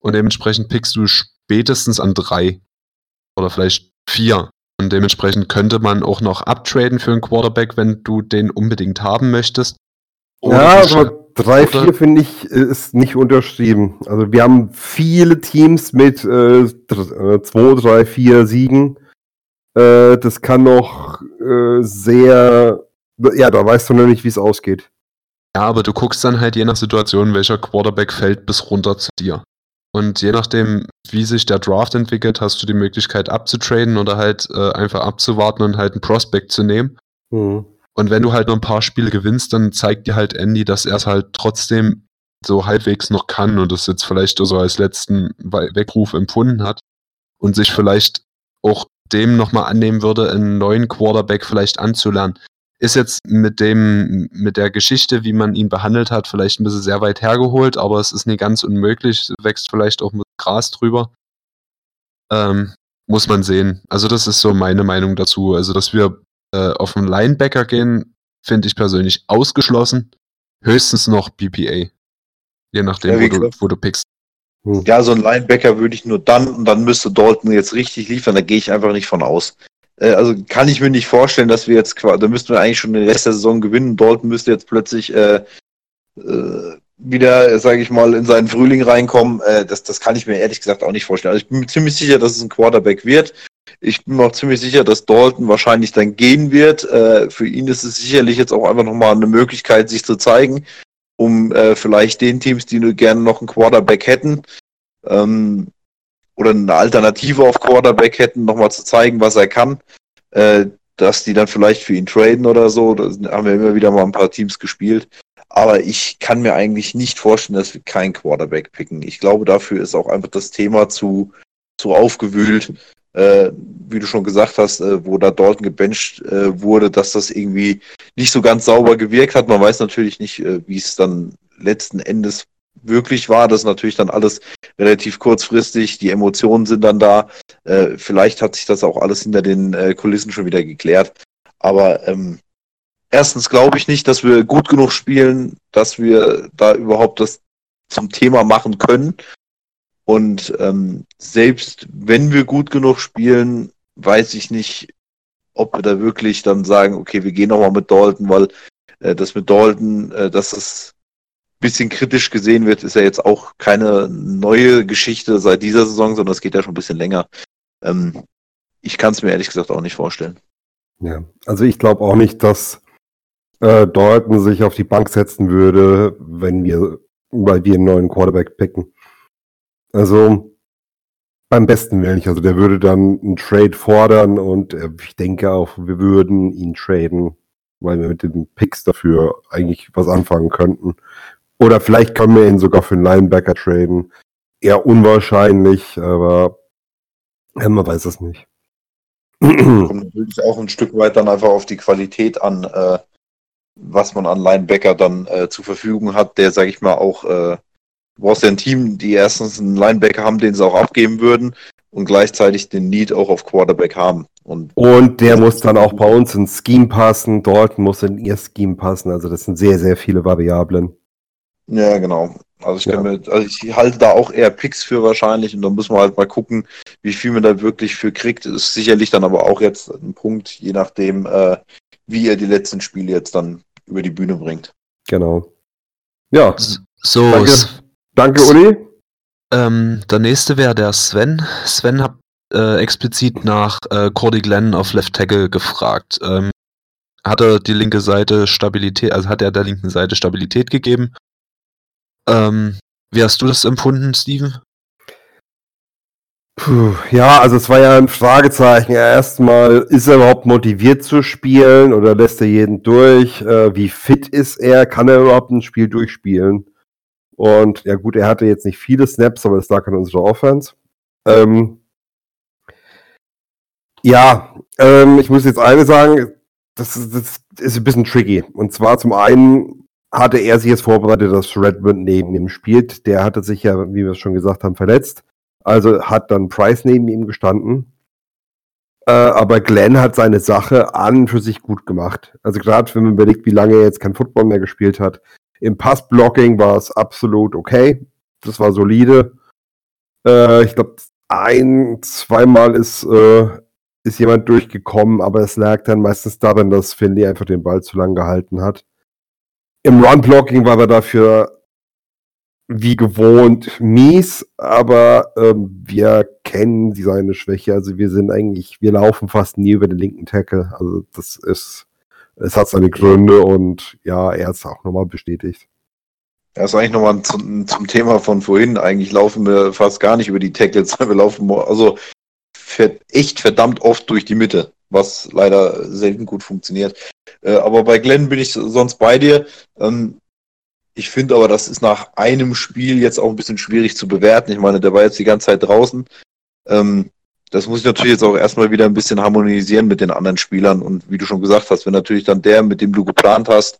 und dementsprechend pickst du spätestens an drei oder vielleicht vier. Und dementsprechend könnte man auch noch uptraden für einen Quarterback, wenn du den unbedingt haben möchtest. Oder ja, aber 3, 4 finde ich ist nicht unterschrieben. Also wir haben viele Teams mit 2, 3, 4 Siegen Äh, das kann noch äh, sehr, ja, da weißt du noch nicht, wie es ausgeht. Ja, aber du guckst dann halt je nach Situation, welcher Quarterback fällt bis runter zu dir. Und je nachdem, wie sich der Draft entwickelt, hast du die Möglichkeit abzutraden oder halt äh, einfach abzuwarten und halt einen Prospect zu nehmen. Mhm. Und wenn du halt noch ein paar Spiele gewinnst, dann zeigt dir halt Andy, dass er es halt trotzdem so halbwegs noch kann und das jetzt vielleicht so als letzten We- Weckruf empfunden hat und sich vielleicht auch dem nochmal annehmen würde, einen neuen Quarterback vielleicht anzulernen. Ist jetzt mit dem, mit der Geschichte, wie man ihn behandelt hat, vielleicht ein bisschen sehr weit hergeholt, aber es ist nicht ganz unmöglich, wächst vielleicht auch mit Gras drüber. Ähm, muss man sehen. Also das ist so meine Meinung dazu. Also, dass wir äh, auf einen Linebacker gehen, finde ich persönlich ausgeschlossen. Höchstens noch BPA. Je nachdem, Ja, wo, du, wo du pickst. Hm. Ja, so ein Linebacker würde ich nur dann und dann müsste Dalton jetzt richtig liefern, da gehe ich einfach nicht von aus. Äh, also kann ich mir nicht vorstellen, dass wir jetzt quasi, da müssten wir eigentlich schon den Rest der Saison gewinnen. Dalton müsste jetzt plötzlich äh, äh, wieder, sage ich mal, in seinen Frühling reinkommen. Äh, das, das kann ich mir ehrlich gesagt auch nicht vorstellen. Also ich bin mir ziemlich sicher, dass es ein Quarterback wird. Ich bin mir auch ziemlich sicher, dass Dalton wahrscheinlich dann gehen wird. Äh, für ihn ist es sicherlich jetzt auch einfach nochmal eine Möglichkeit, sich zu zeigen, um äh, vielleicht den Teams, die nur gerne noch einen Quarterback hätten, ähm, oder eine Alternative auf Quarterback hätten, nochmal zu zeigen, was er kann, äh, dass die dann vielleicht für ihn traden oder so. Da haben wir immer wieder mal ein paar Teams gespielt. Aber ich kann mir eigentlich nicht vorstellen, dass wir keinen Quarterback picken. Ich glaube, dafür ist auch einfach das Thema zu, zu aufgewühlt. Äh, wie du schon gesagt hast, äh, wo da Dalton gebencht äh, wurde, dass das irgendwie nicht so ganz sauber gewirkt hat. Man weiß natürlich nicht, äh, wie es dann letzten Endes wirklich war. Das ist natürlich dann alles relativ kurzfristig. Die Emotionen sind dann da. Äh, vielleicht hat sich das auch alles hinter den äh, Kulissen schon wieder geklärt. Aber ähm, erstens glaube ich nicht, dass wir gut genug spielen, dass wir da überhaupt das zum Thema machen können. Und ähm, selbst wenn wir gut genug spielen, weiß ich nicht, ob wir da wirklich dann sagen, okay, wir gehen nochmal mit Dalton, weil äh, das mit Dalton, äh, dass es ein bisschen kritisch gesehen wird, ist ja jetzt auch keine neue Geschichte seit dieser Saison, sondern es geht ja schon ein bisschen länger. Ähm, ich kann es mir ehrlich gesagt auch nicht vorstellen. Ja, also ich glaube auch nicht, dass äh, Dalton sich auf die Bank setzen würde, wenn wir, weil wir einen neuen Quarterback picken. Also beim besten Willen nicht. Also der würde dann einen Trade fordern und äh, ich denke auch, wir würden ihn traden, weil wir mit den Picks dafür eigentlich was anfangen könnten. Oder vielleicht können wir ihn sogar für einen Linebacker traden. Eher unwahrscheinlich, aber man weiß es nicht. [CLEARS THROAT] Kommt natürlich auch ein Stück weit dann einfach auf die Qualität an, äh, was man an Linebacker dann äh, zur Verfügung hat, der, sag ich mal, auch, äh, du brauchst ja ein Team, die erstens einen Linebacker haben, den sie auch abgeben würden und gleichzeitig den Need auch auf Quarterback haben. Und Und der muss dann auch bei uns ins Scheme passen. Dort muss in ihr Scheme passen. Also das sind sehr, sehr viele Variablen. ja, genau. Also ich, Ja. kann mir, also ich halte da auch eher Picks für wahrscheinlich und dann muss man halt mal gucken, wie viel man da wirklich für kriegt. Ist sicherlich dann aber auch jetzt ein Punkt, je nachdem, äh, wie ihr die letzten Spiele jetzt dann über die Bühne bringt. Genau. Ja, So, Danke. Danke Uli. ähm, der nächste wäre der Sven. Sven hat äh, explizit nach äh, Cordy Glenn auf Left Tackle gefragt. Ähm, hat er die linke Seite Stabilität, also hat er der linken Seite Stabilität gegeben? Ähm, wie hast du das empfunden, Steven? Puh, ja, also es war ja ein Fragezeichen. Erstmal, ist er überhaupt motiviert zu spielen oder lässt er jeden durch? Äh, wie fit ist er? Kann er überhaupt ein Spiel durchspielen? Und ja gut, er hatte jetzt nicht viele Snaps, aber das lag an unserer Offense. Ähm, ja, ähm, ich muss jetzt eine sagen, das ist, das ist ein bisschen tricky. Und zwar zum einen hatte er sich jetzt vorbereitet, dass Redmond neben ihm spielt. Der hatte sich ja, wie wir es schon gesagt haben, verletzt. Also hat dann Price neben ihm gestanden. Äh, aber Glenn hat seine Sache an und für sich gut gemacht. Also gerade wenn man überlegt, wie lange er jetzt kein Football mehr gespielt hat. Im Passblocking war es absolut okay. Das war solide. Äh, ich glaube, ein, zweimal ist, äh, ist jemand durchgekommen, aber es lag dann meistens daran, dass Finley einfach den Ball zu lang gehalten hat. Im Run-Blocking war er dafür wie gewohnt mies, aber ähm, wir kennen seine Schwäche. Also wir sind eigentlich, wir laufen fast nie über den linken Tackle. Also das ist, es hat seine Gründe und ja, er ist auch nochmal bestätigt. Ja, ist eigentlich nochmal zum, zum Thema von vorhin. Eigentlich laufen wir fast gar nicht über die Tackles. [LAUGHS] Wir laufen also echt verdammt oft durch die Mitte, was leider selten gut funktioniert. Äh, aber bei Glenn bin ich sonst bei dir. Ähm, ich finde aber, das ist nach einem Spiel jetzt auch ein bisschen schwierig zu bewerten. Ich meine, der war jetzt die ganze Zeit draußen. Ähm, das muss ich natürlich jetzt auch erstmal wieder ein bisschen harmonisieren mit den anderen Spielern. Und wie du schon gesagt hast, wenn natürlich dann der, mit dem du geplant hast,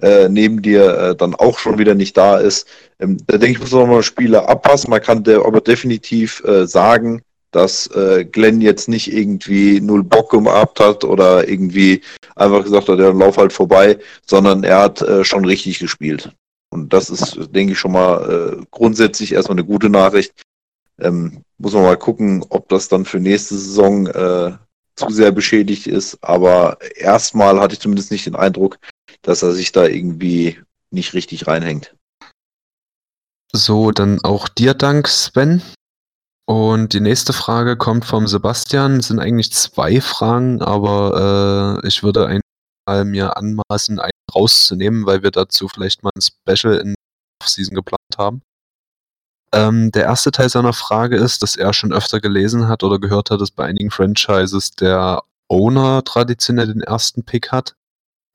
äh, neben dir äh, dann auch schon wieder nicht da ist, ähm, da denke ich, muss man mal Spiele abpassen. Man kann der aber definitiv äh, sagen, dass äh, Glenn jetzt nicht irgendwie null Bock gehabt hat oder irgendwie einfach gesagt hat, ja, lauf halt vorbei, sondern er hat äh, schon richtig gespielt. Und das ist, denke ich, schon mal äh, grundsätzlich erstmal eine gute Nachricht. Ähm, muss man mal gucken, ob das dann für nächste Saison äh, zu sehr beschädigt ist. Aber erstmal hatte ich zumindest nicht den Eindruck, dass er sich da irgendwie nicht richtig reinhängt. So, dann auch dir Dank, Sven. Und die nächste Frage kommt vom Sebastian. Es sind eigentlich zwei Fragen, aber äh, ich würde einmal mir anmaßen, einen rauszunehmen, weil wir dazu vielleicht mal ein Special in Off-Season geplant haben. Ähm, der erste Teil seiner Frage ist, dass er schon öfter gelesen hat oder gehört hat, dass bei einigen Franchises der Owner traditionell den ersten Pick hat.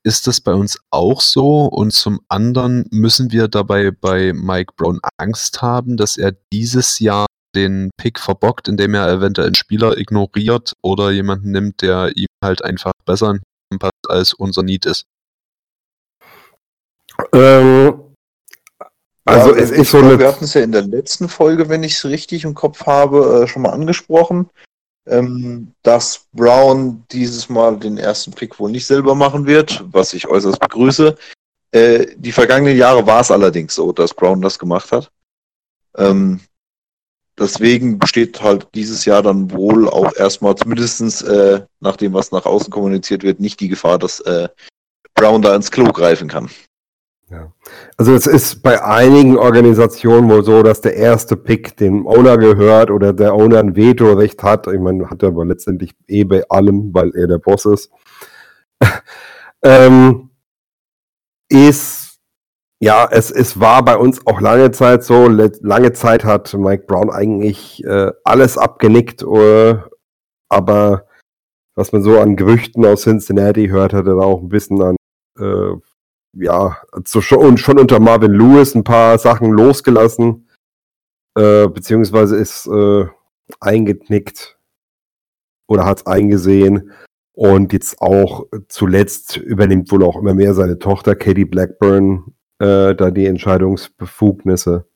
Ist das bei uns auch so? Und zum anderen müssen wir dabei bei Mike Brown Angst haben, dass er dieses Jahr den Pick verbockt, indem er eventuell einen Spieler ignoriert oder jemanden nimmt, der ihm halt einfach besser passt als unser Need ist. Ähm, also ja, es ist so eine... Wir hatten es ja in der letzten Folge, wenn ich es richtig im Kopf habe, äh, schon mal angesprochen, ähm, dass Brown dieses Mal den ersten Pick wohl nicht selber machen wird, was ich äußerst begrüße. Äh, die vergangenen Jahre war es allerdings so, dass Brown das gemacht hat. Ähm, deswegen besteht halt dieses Jahr dann wohl auch erstmal, zumindestens äh, nach dem, was nach außen kommuniziert wird, nicht die Gefahr, dass äh, Brown da ins Klo greifen kann. Ja. Also es ist bei einigen Organisationen wohl so, dass der erste Pick dem Owner gehört oder der Owner ein Vetorecht hat. Ich meine, hat er aber letztendlich eh bei allem, weil er der Boss ist. [LAUGHS] ähm, ist, ja, es, es war bei uns auch lange Zeit so. Lange Zeit hat Mike Brown eigentlich äh, alles abgenickt, uh, aber was man so an Gerüchten aus Cincinnati hört, hat er auch ein bisschen an äh, ja, so schon, schon unter Marvin Lewis ein paar Sachen losgelassen, äh, beziehungsweise ist äh, eingeknickt oder hat es eingesehen. Und jetzt auch zuletzt übernimmt wohl auch immer mehr seine Tochter Katie Blackburn äh, da die Entscheidungsbefugnisse.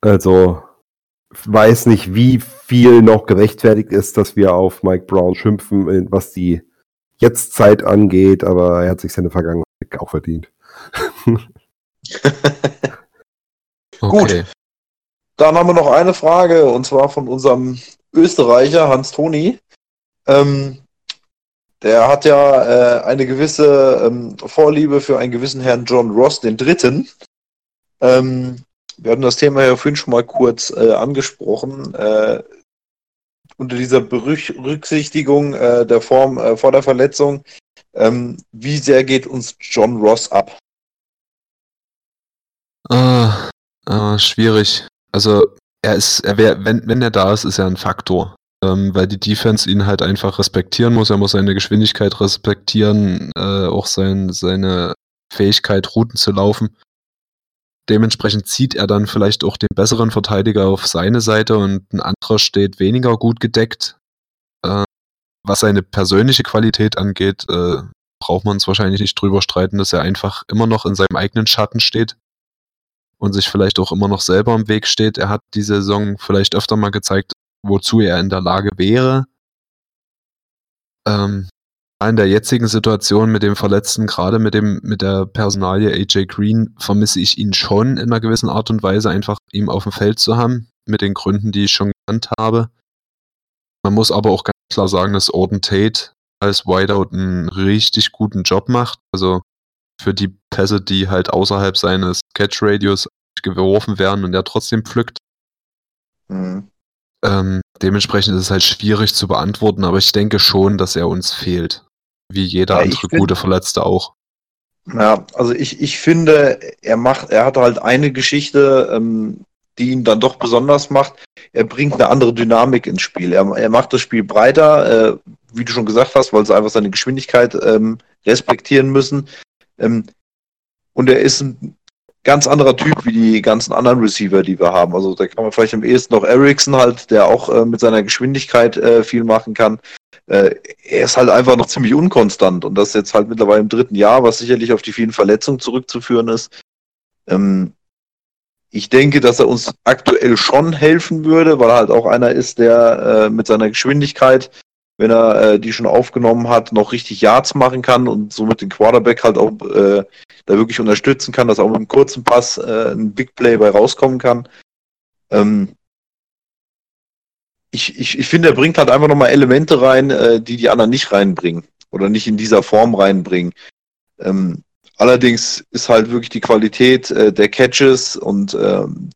Also weiß nicht, wie viel noch gerechtfertigt ist, dass wir auf Mike Brown schimpfen, was die jetzt Zeit angeht, aber er hat sich seine Vergangenheit auch verdient. [LAUGHS] okay. Gut. Dann haben wir noch eine Frage und zwar von unserem Österreicher Hans Toni. Ähm, der hat ja äh, eine gewisse ähm, Vorliebe für einen gewissen Herrn John Ross, den Dritten. Ähm, wir hatten das Thema ja vorhin schon mal kurz äh, angesprochen. Äh, unter dieser Berücksichtigung äh, der Form äh, vor der Verletzung, ähm, wie sehr geht uns John Ross ab? Ah, ah, schwierig. Also er ist, er wär, wenn, wenn er da ist, ist er ein Faktor. Ähm, weil die Defense ihn halt einfach respektieren muss. Er muss seine Geschwindigkeit respektieren, äh, auch sein, seine Fähigkeit, Routen zu laufen. Dementsprechend zieht er dann vielleicht auch den besseren Verteidiger auf seine Seite und ein anderer steht weniger gut gedeckt. Äh, was seine persönliche Qualität angeht, äh, braucht man uns wahrscheinlich nicht drüber streiten, dass er einfach immer noch in seinem eigenen Schatten steht und sich vielleicht auch immer noch selber im Weg steht. Er hat die Saison vielleicht öfter mal gezeigt, wozu er in der Lage wäre. Ähm, in der jetzigen Situation mit dem Verletzten, gerade mit dem, mit der Personalie AJ Green, vermisse ich ihn schon in einer gewissen Art und Weise, einfach ihm auf dem Feld zu haben, mit den Gründen, die ich schon genannt habe. Man muss aber auch ganz klar sagen, dass Orden Tate als Wideout einen richtig guten Job macht. Also für die Pässe, die halt außerhalb seines Catch-Radius geworfen werden und er trotzdem pflückt. Mhm. Ähm, dementsprechend ist es halt schwierig zu beantworten, aber ich denke schon, dass er uns fehlt. Wie jeder Ja, andere gute Verletzte auch. Ja, also ich, ich finde, er macht, er hat halt eine Geschichte, ähm, die ihn dann doch besonders macht. Er bringt eine andere Dynamik ins Spiel. Er, er macht das Spiel breiter, äh, wie du schon gesagt hast, weil sie einfach seine Geschwindigkeit ähm, respektieren müssen. Ähm, und er ist ein ganz anderer Typ wie die ganzen anderen Receiver, die wir haben. Also da kann man vielleicht am ehesten noch Ericsson halt, der auch äh, mit seiner Geschwindigkeit äh, viel machen kann. Äh, er ist halt einfach noch ziemlich unkonstant und das jetzt halt mittlerweile im dritten Jahr, was sicherlich auf die vielen Verletzungen zurückzuführen ist. Ähm, ich denke, dass er uns aktuell schon helfen würde, weil er halt auch einer ist, der äh, mit seiner Geschwindigkeit, wenn er äh, die schon aufgenommen hat, noch richtig Yards machen kann und somit den Quarterback halt auch äh, da wirklich unterstützen kann, dass auch mit einem kurzen Pass äh, ein Big Play bei rauskommen kann. Ähm, ich, ich, ich finde, er bringt halt einfach nochmal Elemente rein, äh, die die anderen nicht reinbringen oder nicht in dieser Form reinbringen. Ähm, allerdings ist halt wirklich die Qualität äh, der Catches und ähm,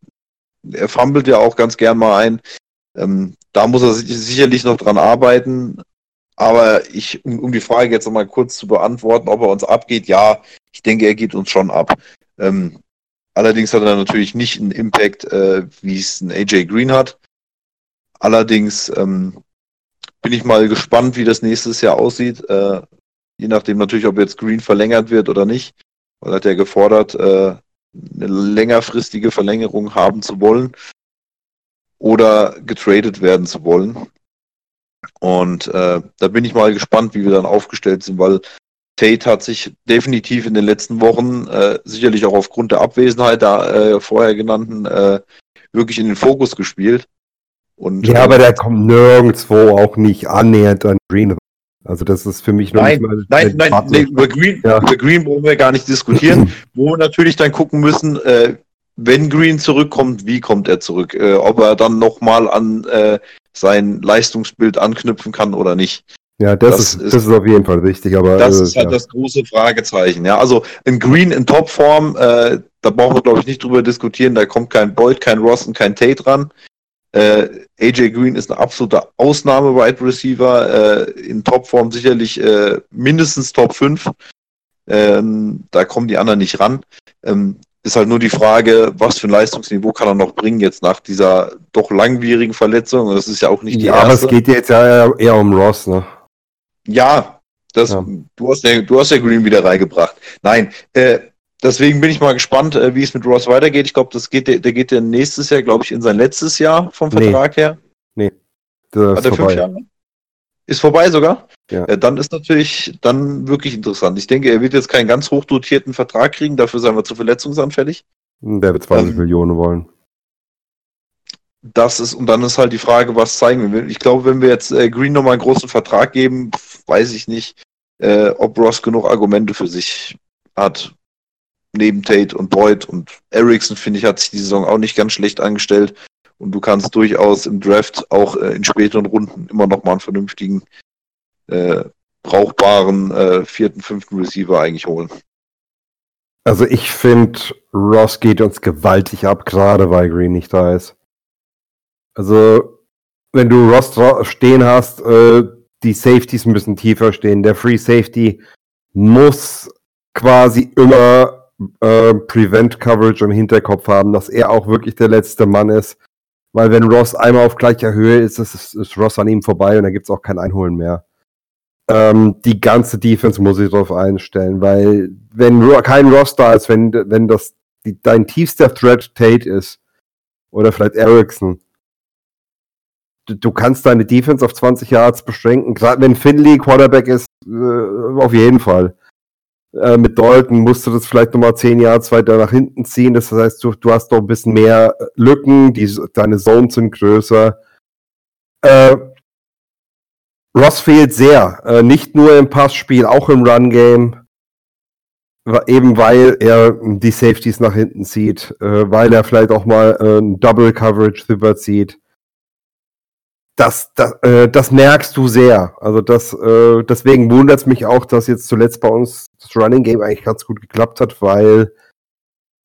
er fummelt ja auch ganz gern mal ein. Ähm, da muss er sich sicherlich noch dran arbeiten. Aber ich, um, um die Frage jetzt nochmal kurz zu beantworten, ob er uns abgeht, ja, ich denke, er geht uns schon ab. Ähm, allerdings hat er natürlich nicht einen Impact, äh, wie es ein AJ Green hat. Allerdings ähm, bin ich mal gespannt, wie das nächstes Jahr aussieht. Äh, je nachdem natürlich, ob jetzt Green verlängert wird oder nicht. Weil er hat ja gefordert, äh, eine längerfristige Verlängerung haben zu wollen oder getradet werden zu wollen. Und äh, da bin ich mal gespannt, wie wir dann aufgestellt sind, weil Tate hat sich definitiv in den letzten Wochen, äh, sicherlich auch aufgrund der Abwesenheit der äh, vorher genannten, äh, wirklich in den Fokus gespielt. Und, Ja, äh, aber der kommt nirgendwo auch nicht annähernd an Green. Also das ist für mich noch Nein, nicht mal Nein, nein, nee, über, Green, Ja. über Green wollen wir gar nicht diskutieren. [LAUGHS] Wo wir natürlich dann gucken müssen, äh, wenn Green zurückkommt, wie kommt er zurück? Äh, ob er dann nochmal an äh, sein Leistungsbild anknüpfen kann oder nicht. Ja, das, Das ist, ist- das ist auf jeden Fall wichtig, aber Das äh, ist halt ja. das große Fragezeichen. Ja, also ein Green in Topform, äh, da brauchen wir, glaube ich, nicht drüber diskutieren. Da kommt kein Boyd, kein Ross und kein Tate ran. Äh, AJ Green ist eine absolute Ausnahme-Wide Receiver. Äh, in Topform sicherlich äh, mindestens Top 5. Ähm, da kommen die anderen nicht ran. Ähm, ist halt nur die Frage, was für ein Leistungsniveau kann er noch bringen jetzt nach dieser doch langwierigen Verletzung. Und das ist ja auch nicht die ja, aber erste. es geht jetzt ja eher, eher um Ross, ne? Ja, das, Ja. Du, hast ja, du hast ja Green wieder reingebracht. Nein, äh, deswegen bin ich mal gespannt, äh, wie es mit Ross weitergeht. Ich glaube, das geht, der, der geht ja nächstes Jahr, glaube ich, in sein letztes Jahr vom Nee. Vertrag her. Das Hat ist er fünf vorbei. Jahre? Ist vorbei sogar? Ja. Äh, dann ist natürlich dann wirklich interessant. Ich denke, er wird jetzt keinen ganz hochdotierten Vertrag kriegen, dafür sind wir zu verletzungsanfällig. Der wird 20 Ähm, Millionen wollen. Das ist, und dann ist halt die Frage, was zeigen wir. Ich glaube, wenn wir jetzt äh, Green nochmal einen großen Vertrag geben, weiß ich nicht, äh, ob Ross genug Argumente für sich hat. Neben Tate und Boyd und Ericsson, finde ich, hat sich die Saison auch nicht ganz schlecht angestellt. Und du kannst durchaus im Draft auch äh, in späteren Runden immer noch mal einen vernünftigen, äh, brauchbaren äh, vierten, fünften Receiver eigentlich holen. Also ich finde, Ross geht uns gewaltig ab, gerade weil Green nicht da ist. Also, wenn du Ross stehen hast, äh, die Safeties müssen tiefer stehen. Der Free Safety muss quasi immer äh, Prevent Coverage im Hinterkopf haben, dass er auch wirklich der letzte Mann ist. Weil wenn Ross einmal auf gleicher Höhe ist, ist, ist, ist Ross an ihm vorbei und da gibt's auch kein Einholen mehr. Ähm, die ganze Defense muss sich darauf einstellen, weil wenn kein Ross da ist, wenn, wenn das die, dein tiefster Threat Tate ist oder vielleicht Ericsson, du, du kannst deine Defense auf 20 Yards beschränken. Gerade wenn Finley Quarterback ist, äh, auf jeden Fall. Äh, mit Dalton musst du das vielleicht nochmal 10 Yards weiter nach hinten ziehen. Das heißt, du, du hast doch ein bisschen mehr Lücken, die, deine Zones sind größer. Äh, Ross fehlt sehr. Äh, nicht nur im Passspiel, auch im Run-Game. Eben weil er die Safeties nach hinten zieht, äh, weil er vielleicht auch mal äh, ein Double Coverage rüberzieht. Das, das, äh, das merkst du sehr. Also das, äh, deswegen wundert es mich auch, dass jetzt zuletzt bei uns das Running Game eigentlich ganz gut geklappt hat, weil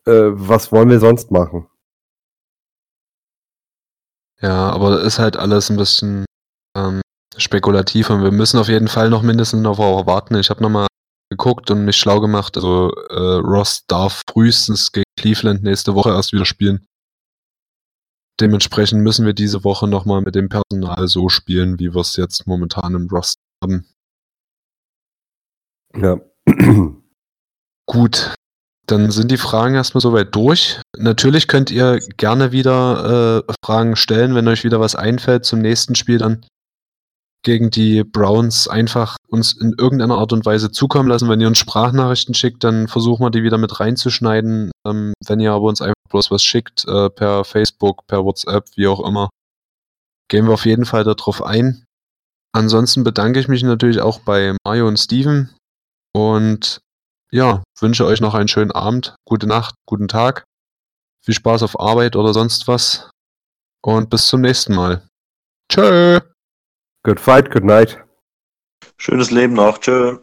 äh, was wollen wir sonst machen? Ja, aber ist halt alles ein bisschen ähm, spekulativ und wir müssen auf jeden Fall noch mindestens eine Woche warten. Ich habe nochmal geguckt und mich schlau gemacht. Also äh, Ross darf frühestens gegen Cleveland nächste Woche erst wieder spielen. Dementsprechend müssen wir diese Woche nochmal mit dem Personal so spielen, wie wir es jetzt momentan im Ross haben. Ja. [CLEARS THROAT] Gut, dann sind die Fragen erstmal soweit durch. Natürlich könnt ihr gerne wieder äh, Fragen stellen, wenn euch wieder was einfällt zum nächsten Spiel dann gegen die Browns einfach uns in irgendeiner Art und Weise zukommen lassen. Wenn ihr uns Sprachnachrichten schickt, dann versuchen wir die wieder mit reinzuschneiden. Ähm, wenn ihr aber uns einfach bloß was schickt, äh, per Facebook, per WhatsApp, wie auch immer, gehen wir auf jeden Fall darauf ein. Ansonsten bedanke ich mich natürlich auch bei Mario und Steven und ja, wünsche euch noch einen schönen Abend, gute Nacht, guten Tag, viel Spaß auf Arbeit oder sonst was und bis zum nächsten Mal. Tschö! Good fight, good night. Schönes Leben noch. Tschö.